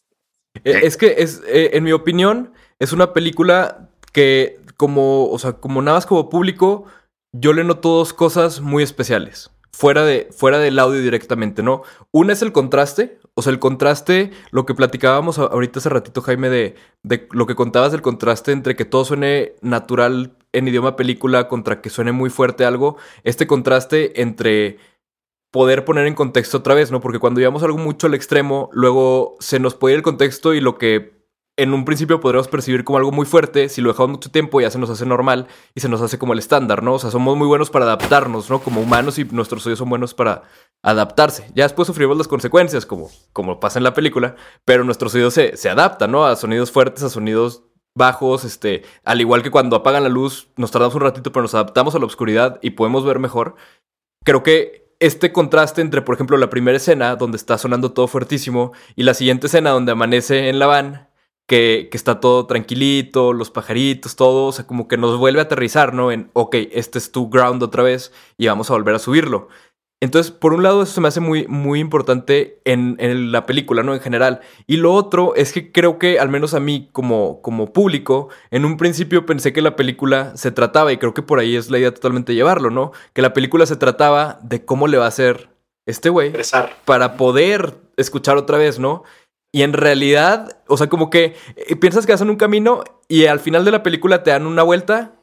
Eh, es que es, eh, en mi opinión, es una película que como, o sea, como nada más como público, yo le noto dos cosas muy especiales. Fuera, de, fuera del audio directamente, ¿no? Una es el contraste, o sea, el contraste, lo que platicábamos ahorita hace ratito, Jaime, de, de lo que contabas del contraste entre que todo suene natural en idioma película contra que suene muy fuerte algo, este contraste entre poder poner en contexto otra vez, ¿no? Porque cuando llevamos algo mucho al extremo, luego se nos puede ir el contexto y lo que en un principio podríamos percibir como algo muy fuerte, si lo dejamos mucho tiempo ya se nos hace normal y se nos hace como el estándar, ¿no? O sea, somos muy buenos para adaptarnos, ¿no? Como humanos y nuestros oídos son buenos para adaptarse. Ya después sufrimos las consecuencias, como, como pasa en la película, pero nuestros oídos se, se adaptan, ¿no? A sonidos fuertes, a sonidos bajos, este, al igual que cuando apagan la luz, nos tardamos un ratito, pero nos adaptamos a la oscuridad y podemos ver mejor. Creo que este contraste entre, por ejemplo, la primera escena donde está sonando todo fuertísimo y la siguiente escena donde amanece en la van, que, que, está todo tranquilito, los pajaritos, todo, o sea, como que nos vuelve a aterrizar, ¿no? En, ok, este es tu ground otra vez y vamos a volver a subirlo. Entonces, por un lado, eso se me hace muy, muy importante en, en, la película, ¿no? En general. Y lo otro es que creo que, al menos a mí, como, como público, en un principio pensé que la película se trataba, y creo que por ahí es la idea totalmente llevarlo, ¿no? Que la película se trataba de cómo le va a hacer este güey para poder escuchar otra vez, ¿no? Y en realidad, o sea, como que eh, piensas que hacen un camino y al final de la película te dan una vuelta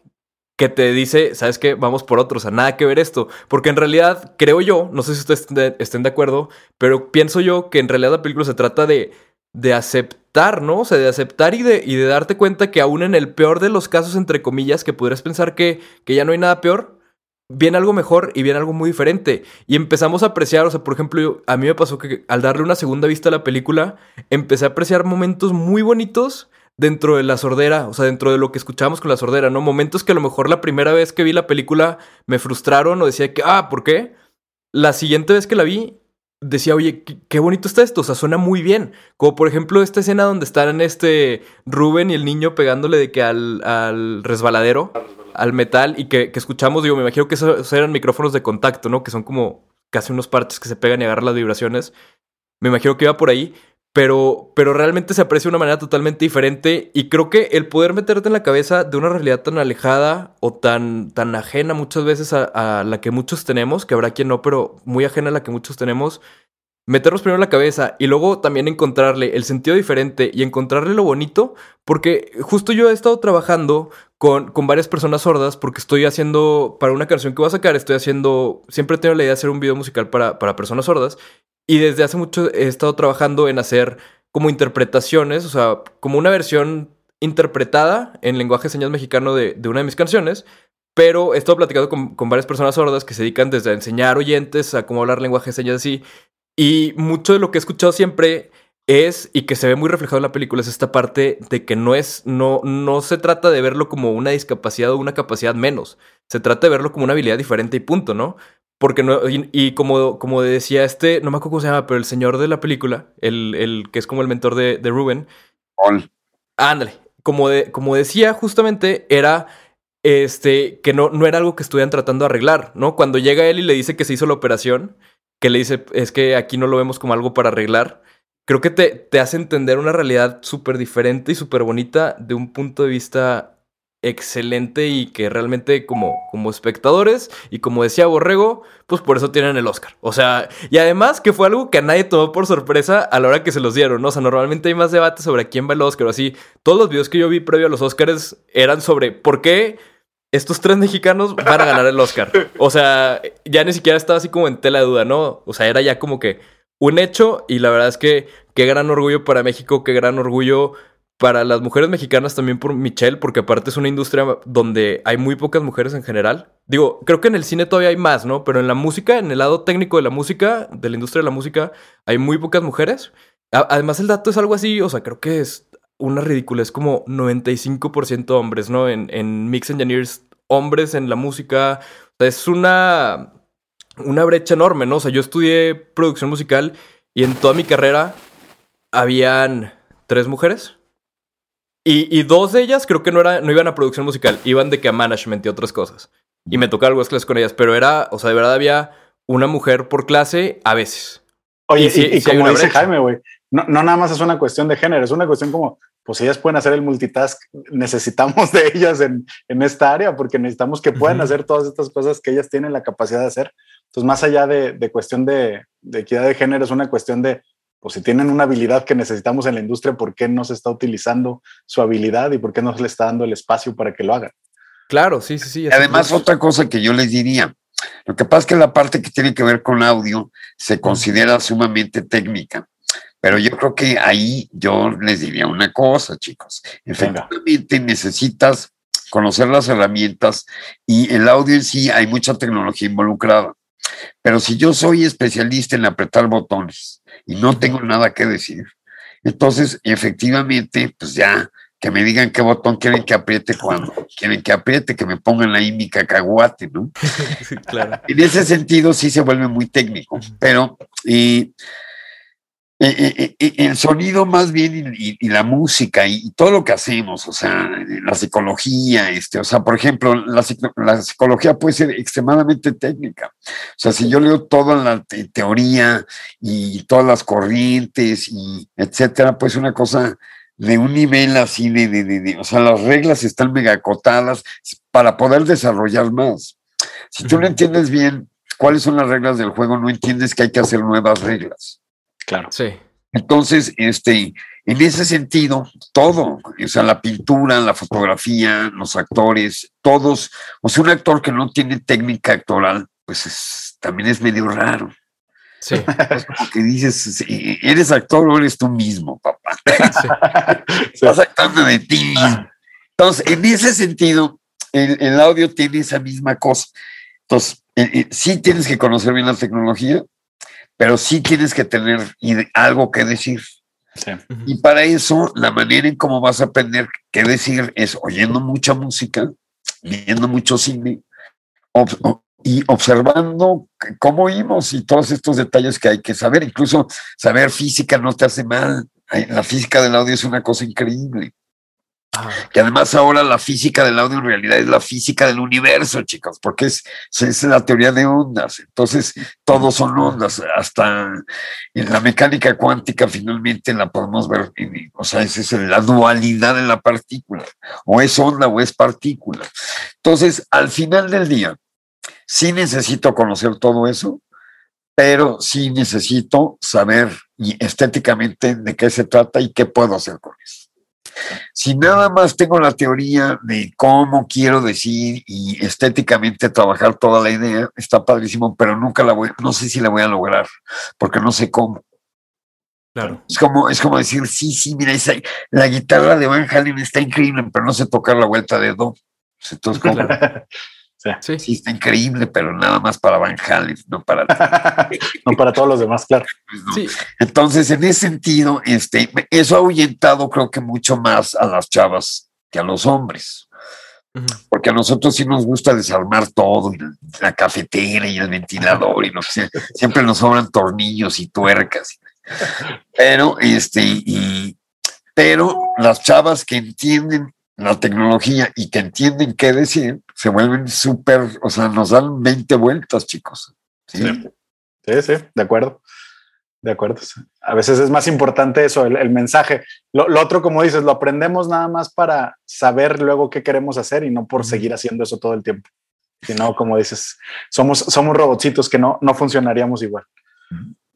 que te dice, ¿sabes qué? Vamos por otro, o sea, nada que ver esto. Porque en realidad, creo yo, no sé si ustedes estén de acuerdo, pero pienso yo que en realidad la película se trata de, de aceptar, ¿no? O sea, de aceptar y de, y de darte cuenta que aún en el peor de los casos, entre comillas, que podrías pensar que, que ya no hay nada peor, viene algo mejor y viene algo muy diferente. Y empezamos a apreciar, o sea, por ejemplo, a mí me pasó que al darle una segunda vista a la película, empecé a apreciar momentos muy bonitos dentro de la sordera, o sea, dentro de lo que escuchábamos con la sordera, ¿no? Momentos que a lo mejor la primera vez que vi la película me frustraron o decía que, ah, ¿por qué? La siguiente vez que la vi, decía, oye, qué, bonito está esto, o sea, suena muy bien. Como por ejemplo esta escena donde están este Rubén y el niño pegándole de que al, al resbaladero al metal y que, escuchamos, digo, me imagino que esos eran micrófonos de contacto, ¿no? Que son como casi unos parches que se pegan y agarran las vibraciones. Me imagino que iba por ahí, pero, pero realmente se aprecia de una manera totalmente diferente y creo que el poder meterte en la cabeza de una realidad tan alejada o tan, tan ajena muchas veces a, la que muchos tenemos, que habrá quien no, pero muy ajena a la que muchos tenemos, meternos primero en la cabeza y luego también encontrarle el sentido diferente y encontrarle lo bonito, porque justo yo he estado trabajando con, con, varias personas sordas porque estoy haciendo, para una canción que voy a sacar, estoy haciendo, siempre he tenido la idea de hacer un video musical para, para personas sordas y desde hace mucho he estado trabajando en hacer como interpretaciones, o sea, como una versión interpretada en lenguaje de señas mexicano de, de una de mis canciones, pero he estado platicando con, con, varias personas sordas que se dedican desde a enseñar oyentes a cómo hablar lenguaje de señas así. Y mucho de lo que he escuchado siempre es, y que se ve muy reflejado en la película, es esta parte de que no es, no, no se trata de verlo como una discapacidad o una capacidad menos. Se trata de verlo como una habilidad diferente y punto, ¿no? Porque no, y, como, como decía este, no me acuerdo cómo se llama, pero el señor de la película, el, el que es como el mentor de, de Ruben. Ándale. Como, de, como decía, justamente era este, que no, no era algo que estuvieran tratando de arreglar, ¿no? Cuando llega él y le dice que se hizo la operación, que le dice, es que aquí no lo vemos como algo para arreglar, creo que te, te hace entender una realidad súper diferente y súper bonita de un punto de vista excelente y que realmente como, como espectadores y como decía Borrego, pues por eso tienen el Oscar. O sea, y además que fue algo que a nadie tomó por sorpresa a la hora que se los dieron, ¿no? O sea, normalmente hay más debate sobre quién va el Oscar o así. Todos los videos que yo vi previo a los Oscars eran sobre por qué estos tres mexicanos van a ganar el Oscar. O sea, ya ni siquiera estaba así como en tela de duda, ¿no? O sea, era ya como que un hecho y la verdad es que qué gran orgullo para México, qué gran orgullo para las mujeres mexicanas también por Michelle, porque aparte es una industria donde hay muy pocas mujeres en general. Digo, creo que en el cine todavía hay más, ¿no? Pero en la música, en el lado técnico de la música, de la industria de la música, hay muy pocas mujeres. Además, el dato es algo así, o sea, creo que es una ridícula. Es como 95% hombres, ¿no? En, en Mix Engineers, hombres en la música. O sea, es una, una brecha enorme, ¿no? O sea, yo estudié producción musical y en toda mi carrera habían tres mujeres. Y, y dos de ellas creo que no, era, no iban a producción musical, iban de que a management y otras cosas. Y me tocaba algunas clases con ellas, pero era, o sea, de verdad había una mujer por clase a veces. Oye, y, como dice Jaime, güey, no, no nada más es una cuestión de género, es una cuestión como pues ellas pueden hacer el multitask, necesitamos de ellas en, en esta área porque necesitamos que puedan hacer todas estas cosas que ellas tienen la capacidad de hacer. Entonces, más allá de, de cuestión de, de, equidad de género, es una cuestión de, pues si tienen una habilidad que necesitamos en la industria, ¿por qué no se está utilizando su habilidad y por qué no se le está dando el espacio para que lo hagan? Claro, sí, sí, sí. Además, otra cosa que yo les diría, Lo que pasa es que la parte que tiene que ver con audio se considera sumamente técnica. Pero yo creo que ahí yo les diría una cosa, chicos. Efectivamente necesitas conocer las herramientas y el audio en sí hay mucha tecnología involucrada. Pero si yo soy especialista en apretar botones y no tengo nada que decir, entonces efectivamente, pues ya que me digan qué botón quieren que apriete cuando quieren que apriete, que me pongan ahí mi cacahuate, ¿no? claro. En ese sentido sí se vuelve muy técnico, pero y, el sonido más bien y, la música y, todo lo que hacemos, o sea, la psicología, este, o sea, por ejemplo, la, la, psicología puede ser extremadamente técnica. O sea, si yo leo toda la teoría y todas las corrientes y etcétera, pues una cosa de un nivel así de, de, de, o sea, las reglas están megacotadas para poder desarrollar más. Si tú no entiendes bien cuáles son las reglas del juego, no entiendes que hay que hacer nuevas reglas. Claro. Sí. Entonces, este, en ese sentido, todo, o sea, la pintura, la fotografía, los actores, todos, o sea, un actor que no tiene técnica actoral, pues también es medio raro. Sí. Es como que dices, eres actor o eres tú mismo, papá. Estás actuando de ti mismo. Entonces, en ese sentido, el, audio tiene esa misma cosa. Entonces, eh, eh, sí tienes que conocer bien la tecnología, pero sí tienes que tener algo que decir. Y para eso, la manera en cómo vas a aprender qué decir es oyendo mucha música, viendo mucho cine, y observando cómo oímos y todos estos detalles que hay que saber. Incluso saber física no te hace mal. La física del audio es una cosa increíble. Y además ahora la física del audio en realidad es la física del universo, chicos, porque es, es la teoría de ondas. Entonces, todos son ondas. Hasta en la mecánica cuántica finalmente la podemos ver. O sea, esa es la dualidad de la partícula. O es onda o es partícula. Entonces, al final del día, Sí necesito conocer todo eso, pero sí necesito saber estéticamente de qué se trata y qué puedo hacer con eso. Si nada más tengo la teoría de cómo quiero decir y estéticamente trabajar toda la idea, está padrísimo, pero nunca la voy, no sé si la voy a lograr, porque no sé cómo. Claro. Es como, es como decir, sí, sí, mira, esa, la guitarra de Van Halen está increíble, pero no sé tocar la vuelta de Do. Entonces, ¿cómo? Sí. sí. está increíble, pero nada más para Van Halen, no para no para todos los demás, claro. Pues Entonces, en ese sentido, este, eso ha ahuyentado, creo que mucho más a las chavas que a los hombres. Porque a nosotros sí nos gusta desarmar todo, la cafetera y el ventilador, y no sé, siempre nos sobran tornillos y tuercas. Pero, este, y, pero las chavas que entienden la tecnología y que entienden qué decir, se vuelven súper, o sea, nos dan 20 vueltas, chicos. Sí, sí, de acuerdo. De acuerdo. A veces es más importante eso, el, mensaje. Lo, otro, como dices, lo aprendemos nada más para saber luego qué queremos hacer y no por seguir haciendo eso todo el tiempo. Si no, como dices, somos, somos robotcitos que no, no funcionaríamos igual.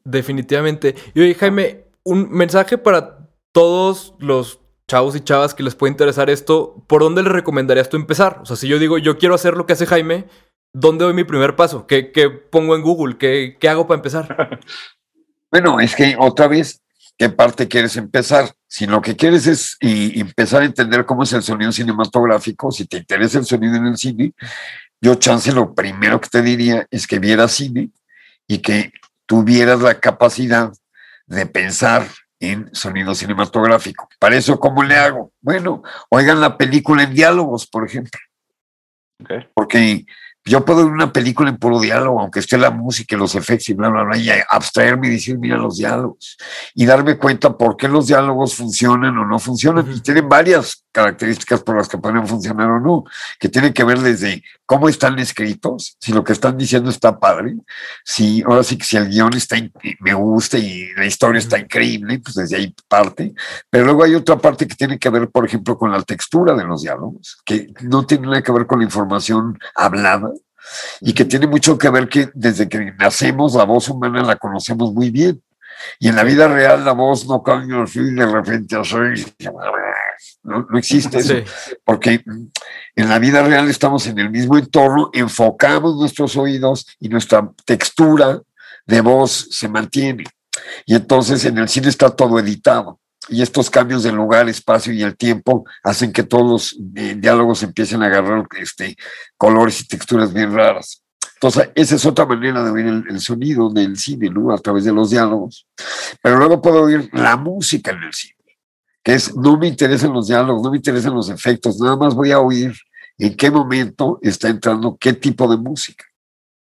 Definitivamente. Y oye, Jaime, un mensaje para todos los chavos y chavas que les puede interesar esto, ¿por dónde les recomendarías tú empezar? O sea, si yo digo, yo quiero hacer lo que hace Jaime, ¿dónde doy mi primer paso? ¿Qué, pongo en Google? ¿Qué, ¿Qué, hago para empezar? Bueno, es que otra vez, ¿qué parte quieres empezar? Si lo que quieres es empezar a entender cómo es el sonido cinematográfico, si te interesa el sonido en el cine, yo chance lo primero que te diría es que vieras cine y que tuvieras la capacidad de pensar en sonido cinematográfico. Para eso, ¿cómo le hago? Bueno, oigan la película en diálogos, por ejemplo. Porque yo puedo ver una película en puro diálogo, aunque esté la música y los efectos y bla, bla, bla, y abstraerme y decir, mira los diálogos, y darme cuenta por qué los diálogos funcionan o no funcionan. Y tienen varias características por las que pueden funcionar o no, que tienen que ver desde cómo están escritos, si lo que están diciendo está padre, si ahora sí que si el guion está, me gusta y la historia está increíble, pues desde ahí parte. Pero luego hay otra parte que tiene que ver, por ejemplo, con la textura de los diálogos, que no tiene nada que ver con la información hablada, y que tiene mucho que ver que desde que nacemos la voz humana la conocemos muy bien. Y en la vida real la voz no cambia así de repente así no, no existe eso, porque en la vida real estamos en el mismo entorno, enfocamos nuestros oídos y nuestra textura de voz se mantiene. Y entonces en el cine está todo editado. Y estos cambios de lugar, espacio y el tiempo hacen que todos los eh, diálogos empiecen a agarrar este, colores y texturas bien raras. Entonces, esa es otra manera de oír el, sonido del cine, ¿no? A través de los diálogos. Pero luego puedo oír la música en el cine, que es, no me interesan los diálogos, no me interesan los efectos, nada más voy a oír en qué momento está entrando qué tipo de música.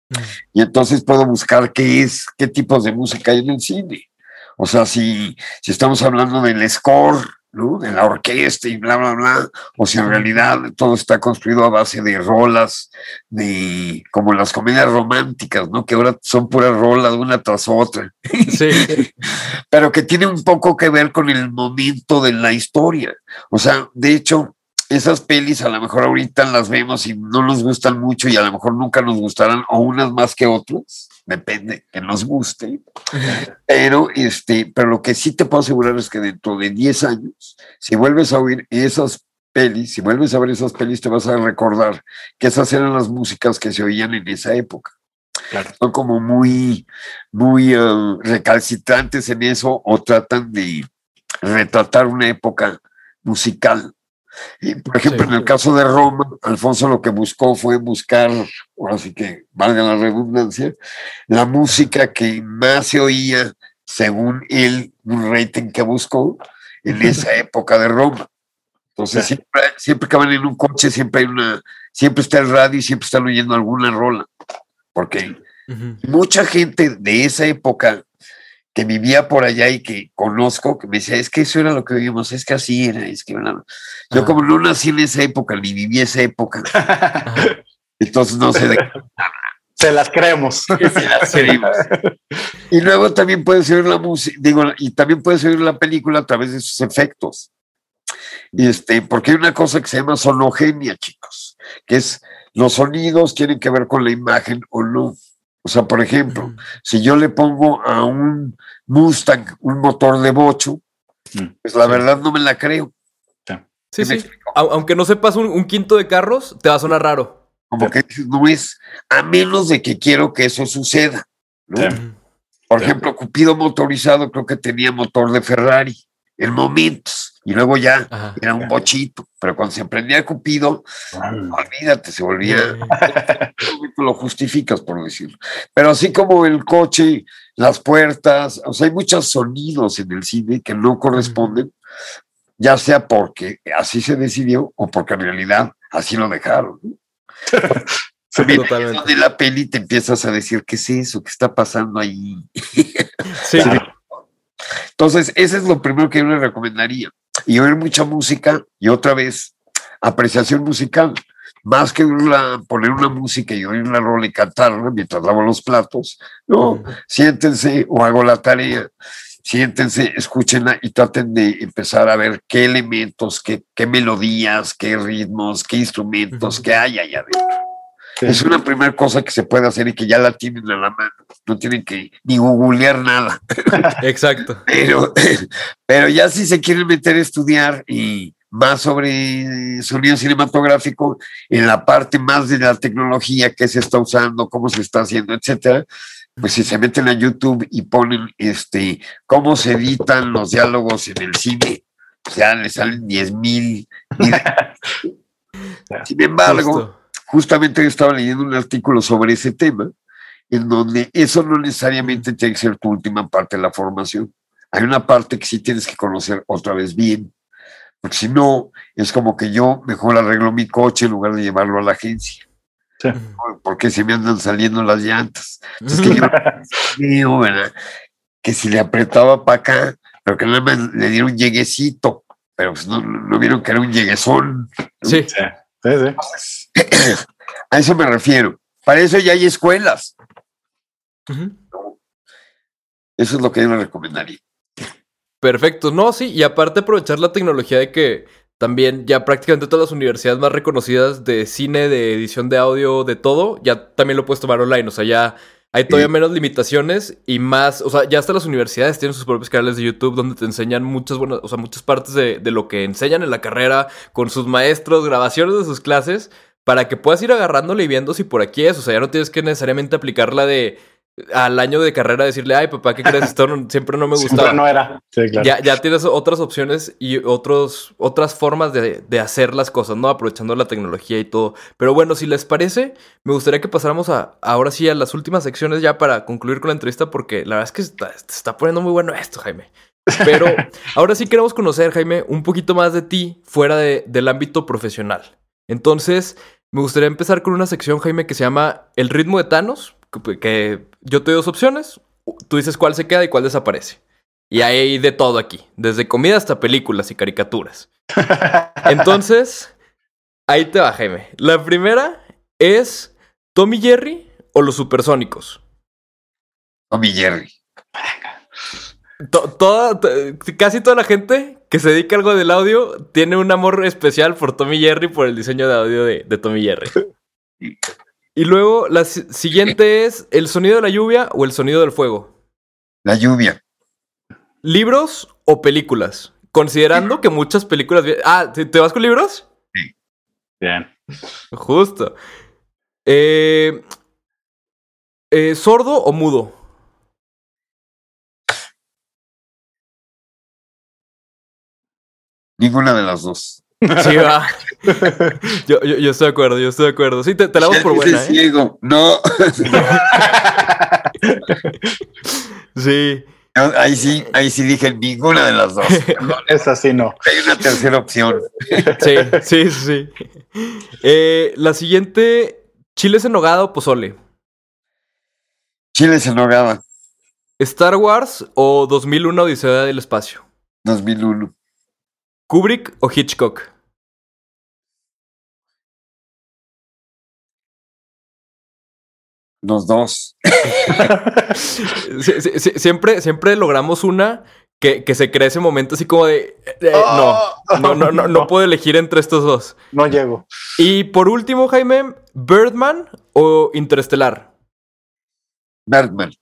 Mm. Y entonces puedo buscar qué es, qué tipos de música hay en el cine. O sea, si, si estamos hablando del score, ¿no? de la orquesta y bla, bla, bla, o si en realidad todo está construido a base de rolas, de como las comedias románticas, ¿no? que ahora son puras rolas una tras otra. Sí. Pero que tiene un poco que ver con el momento de la historia. O sea, de hecho, esas pelis a lo mejor ahorita las vemos y no nos gustan mucho y a lo mejor nunca nos gustarán o unas más que otras depende que nos guste, pero, este, pero lo que sí te puedo asegurar es que dentro de 10 años, si vuelves a oír esas pelis, si vuelves a ver esas pelis, te vas a recordar que esas eran las músicas que se oían en esa época. Son como muy, muy uh, recalcitrantes en eso o tratan de retratar una época musical y, por ejemplo, en el caso de Roma, Alfonso lo que buscó fue buscar, ahora sí que valga la redundancia, la música que más se oía, según él, un rating que buscó en esa época de Roma. Entonces, siempre, siempre que van en un coche, siempre hay una, siempre está el radio y siempre están oyendo alguna rola. Porque mucha gente de esa época que vivía por allá y que conozco, que me decía, es que eso era lo que vivimos, es que así era, es que Yo como no nací en esa época, ni viví esa época, entonces no sé de qué. Se las creemos. Se las creemos. y luego también puedes oír la música, digo, y también puedes oír la película a través de sus efectos. Y este, porque hay una cosa que se llama sonogenia, chicos, que es los sonidos tienen que ver con la imagen o no. O sea, por ejemplo, si yo le pongo a un Mustang un motor de bocho, mm. pues la verdad no me la creo. Sí, sí. Aunque no sepas un, quinto de carros, te va a sonar raro. Como que no es, a menos de que quiero que eso suceda. Por ejemplo, Cupido motorizado creo que tenía motor de Ferrari en momentos y luego ya era un bochito, pero cuando se prendía Cupido, olvídate, se volvía, lo justificas por decirlo. Pero así como el coche, las puertas, o sea, hay muchos sonidos en el cine que no corresponden, ya sea porque así se decidió o porque en realidad así lo dejaron. de la peli te empiezas a decir, ¿qué es eso? ¿Qué está pasando ahí? Sí. Entonces, ese es lo primero que yo le recomendaría y oír mucha música y otra vez apreciación musical. Más que poner una música y oír una rola y cantarla mientras lavo los platos, no, siéntense o hago la tarea, siéntense, escúchenla y traten de empezar a ver qué elementos, qué, qué melodías, qué ritmos, qué instrumentos, qué hay allá adentro. Es una primera cosa que se puede hacer y que ya la tienen a la mano. No tienen que ni googlear nada. Exacto. Pero, pero ya si se quieren meter a estudiar y más sobre sonido cinematográfico, en la parte más de la tecnología que se está usando, cómo se está haciendo, etcétera, pues si se meten a YouTube y ponen este cómo se editan los diálogos en el cine, ya les salen 10 mil. Sin embargo, justamente yo estaba leyendo un artículo sobre ese tema, en donde eso no necesariamente tiene que ser tu última parte de la formación. Hay una parte que sí tienes que conocer otra vez bien, porque si no, es como que yo mejor arreglo mi coche en lugar de llevarlo a la agencia. Porque se me andan saliendo las llantas. Es que yo Que si le apretaba para acá, pero que nada más le dieron un lleguecito, pero pues no, no vieron que era un lleguesón. Sí. sí. A eso me refiero. Para eso ya hay escuelas. Eso es lo que yo le recomendaría. Perfecto. No, sí, y aparte aprovechar la tecnología de que también ya prácticamente todas las universidades más reconocidas de cine, de edición de audio, de todo, ya también lo puedes tomar online. O sea, ya hay todavía Sí. menos limitaciones y más, o sea, ya hasta las universidades tienen sus propios canales de YouTube donde te enseñan muchas buenas, o sea, muchas partes de, de lo que enseñan en la carrera con sus maestros, grabaciones de sus clases, para que puedas ir agarrándole y viendo si por aquí es, o sea, ya no tienes que necesariamente aplicarla de al año de carrera decirle, ay papá, ¿qué crees? Esto no- siempre no me Siempre gustaba. no era. Sí, claro. Ya, ya tienes otras opciones y otros, otras formas de, de hacer las cosas, ¿no? Aprovechando la tecnología y todo. Pero bueno, si les parece, me gustaría que pasáramos a ahora sí a las últimas secciones ya para concluir con la entrevista, porque la verdad es que está, se está poniendo muy bueno esto, Jaime. Pero ahora sí queremos conocer, Jaime, un poquito más de ti fuera de- del ámbito profesional. Entonces, me gustaría empezar con una sección, Jaime, que se llama El ritmo de Thanos, que, que yo te doy dos opciones, tú dices cuál se queda y cuál desaparece. Y hay de todo aquí, desde comida hasta películas y caricaturas. Entonces, ahí te va, Jaime. La primera es Tommy Jerry o los supersónicos. Tommy Jerry. To- toda, to- casi toda la gente que se dedica a algo del audio tiene un amor especial por Tommy Jerry por el diseño de audio de, de Tommy Jerry. Y luego la si- siguiente es el sonido de la lluvia o el sonido del fuego. La lluvia. ¿Libros o películas? Considerando que muchas películas... Ah, ¿te vas con libros? Bien. Justo. Eh, eh, ¿Sordo o mudo? Ninguna de las dos. Sí, va. yo, yo- yo estoy de acuerdo, yo estoy de acuerdo. Sí, te, te la damos por buena, ¿eh? ciego. No. Sí. No, Ahí sí, ahí sí dije ninguna de las dos. Perdón, Es así, no. Hay una tercera opción. Sí, sí, sí. Eh, la siguiente, chiles en nogada o pozole. Chiles en nogada, Star Wars o 2001 Odisea del Espacio. 2001. Kubrick o Hitchcock. Los dos. Sie- sie- sie- siempre, siempre logramos una que, que se crea ese momento así como de... eh, no, no, no, no, no puedo elegir entre estos dos. No llego. Y por último, Jaime, Birdman o Interestelar. Bergman.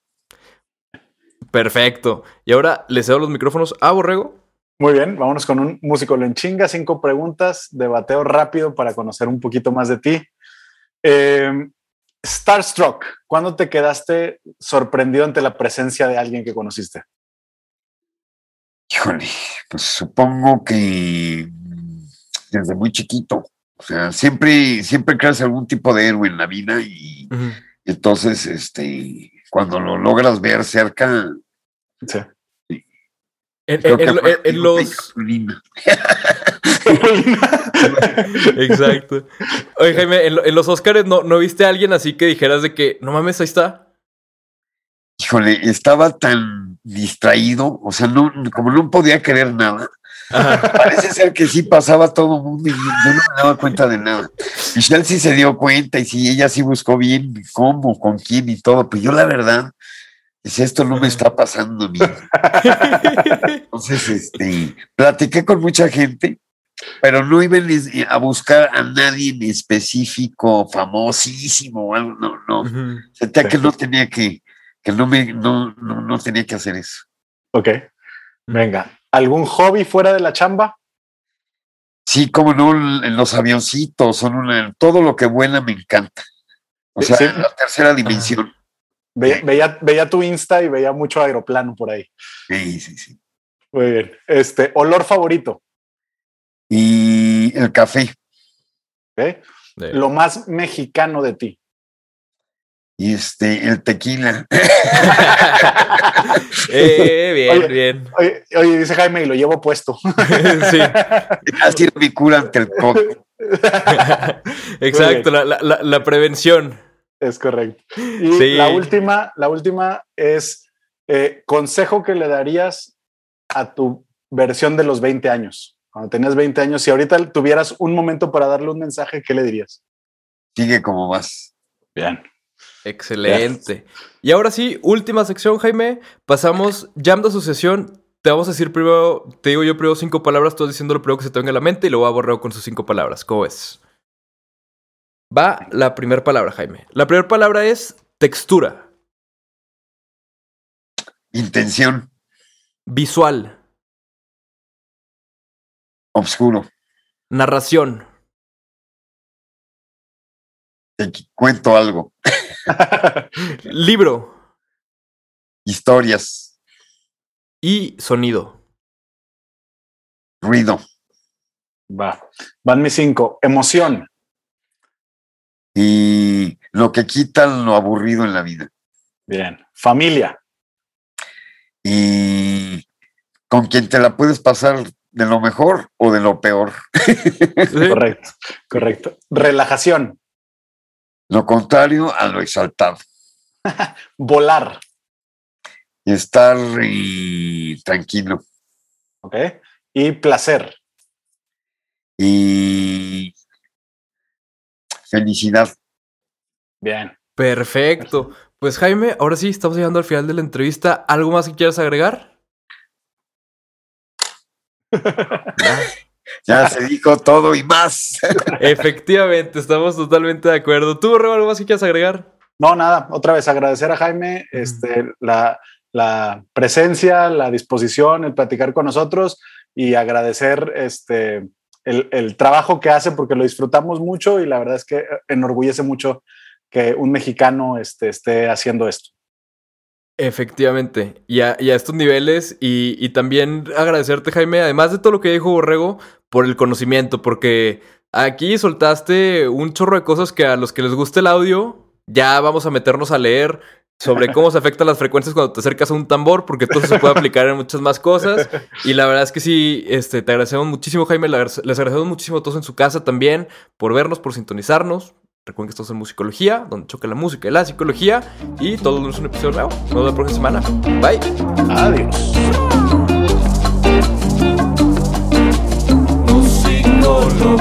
Perfecto. Y ahora le cedo los micrófonos a Borrego. Muy bien, vámonos con un músico en chinga, cinco preguntas de bateo rápido para conocer un poquito más de ti. Eh, Starstruck, ¿cuándo te quedaste sorprendido ante la presencia de alguien que conociste? Híjole, pues supongo que desde muy chiquito. O sea, siempre, siempre creas algún tipo de héroe en la vida y entonces, este, cuando lo logras ver cerca, Sí. En, los... Exacto. Oye, Jaime, en, lo- en los Oscars ¿no, ¿no viste a alguien así que dijeras de que, no mames, ahí está? Híjole, estaba tan distraído, o sea, no, como no podía querer nada, Ajá. parece ser que sí pasaba todo el mundo y yo no me daba cuenta de nada. Michelle sí se dio cuenta y sí, ella sí buscó bien cómo, con quién y todo, pero yo la verdad, dice, esto no me está pasando mí. Entonces, este, platiqué con mucha gente, pero no iba en- a buscar a nadie en específico, famosísimo o algo, no, no. Sentía que no tenía que, que no me, no, no, no tenía que hacer eso. Ok, venga. ¿Algún hobby fuera de la chamba? Sí, como no, en los avioncitos son una, todo lo que vuela me encanta. O sea, sí. la tercera dimensión. Ve- veía, veía tu Insta y veía mucho aeroplano por ahí. Sí, sí, sí. Muy bien. Este, olor favorito. Y el café. ¿ok? Eh, Lo más mexicano de ti. Y este, el tequila. eh, bien, Oye. bien. Oye, oye, dice Jaime, y lo llevo puesto. sí. Ha sido mi cura ante el COVID. Exacto, la, la- la- la prevención. Es correcto. Y Sí. la última, la última es eh, consejo que le darías a tu versión de los 20 años. Cuando tenías 20 años, si ahorita tuvieras un momento para darle un mensaje, ¿qué le dirías? Sigue como vas. Bien. Excelente. Y ahora sí, última sección, Jaime. Pasamos jam de asociación. Te vamos a decir primero, te digo yo primero cinco palabras, tú vas diciendo lo primero que se te venga a la mente y luego a borreo con sus cinco palabras. ¿Cómo es? Va la primera palabra, Jaime. La primera palabra es textura. Intención. Visual. Obscuro. Narración. Te cuento algo. Libro. Historias. Y sonido. Ruido. Va. Van mis cinco. Emoción. Y lo que quita lo aburrido en la vida. Bien. Familia. Y con quien te la puedes pasar de lo mejor o de lo peor. Correcto, correcto. Relajación. Lo contrario a lo exaltado. Volar. Y estar y tranquilo. Ok. Y placer. Y felicidad. Bien. Perfecto. Pues Jaime, ahora sí, estamos llegando al final de la entrevista. ¿Algo más que quieras agregar? ya se dijo todo y más. Efectivamente, estamos totalmente de acuerdo. ¿Tú, Rebo, algo más que quieras agregar? No, nada. Otra vez agradecer a Jaime este, la, la presencia, la disposición, el platicar con nosotros y agradecer este, el, el, trabajo que hace porque lo disfrutamos mucho y la verdad es que enorgullece mucho que un mexicano este, esté haciendo esto. Efectivamente, y a, y a estos niveles, y, y, también agradecerte, Jaime, además de todo lo que dijo Borrego, por el conocimiento, porque aquí soltaste un chorro de cosas que a los que les guste el audio, ya vamos a meternos a leer sobre cómo se afectan las frecuencias cuando te acercas a un tambor, porque todo se puede aplicar en muchas más cosas. Y la verdad es que sí, este, te agradecemos muchísimo, Jaime, les agradecemos muchísimo a todos en su casa también por vernos, por sintonizarnos. Recuerden que estamos en Musicología, donde choca la música y la psicología. Y todo lunes un episodio nuevo. Nos vemos la próxima semana. Bye. Adiós. Musicología.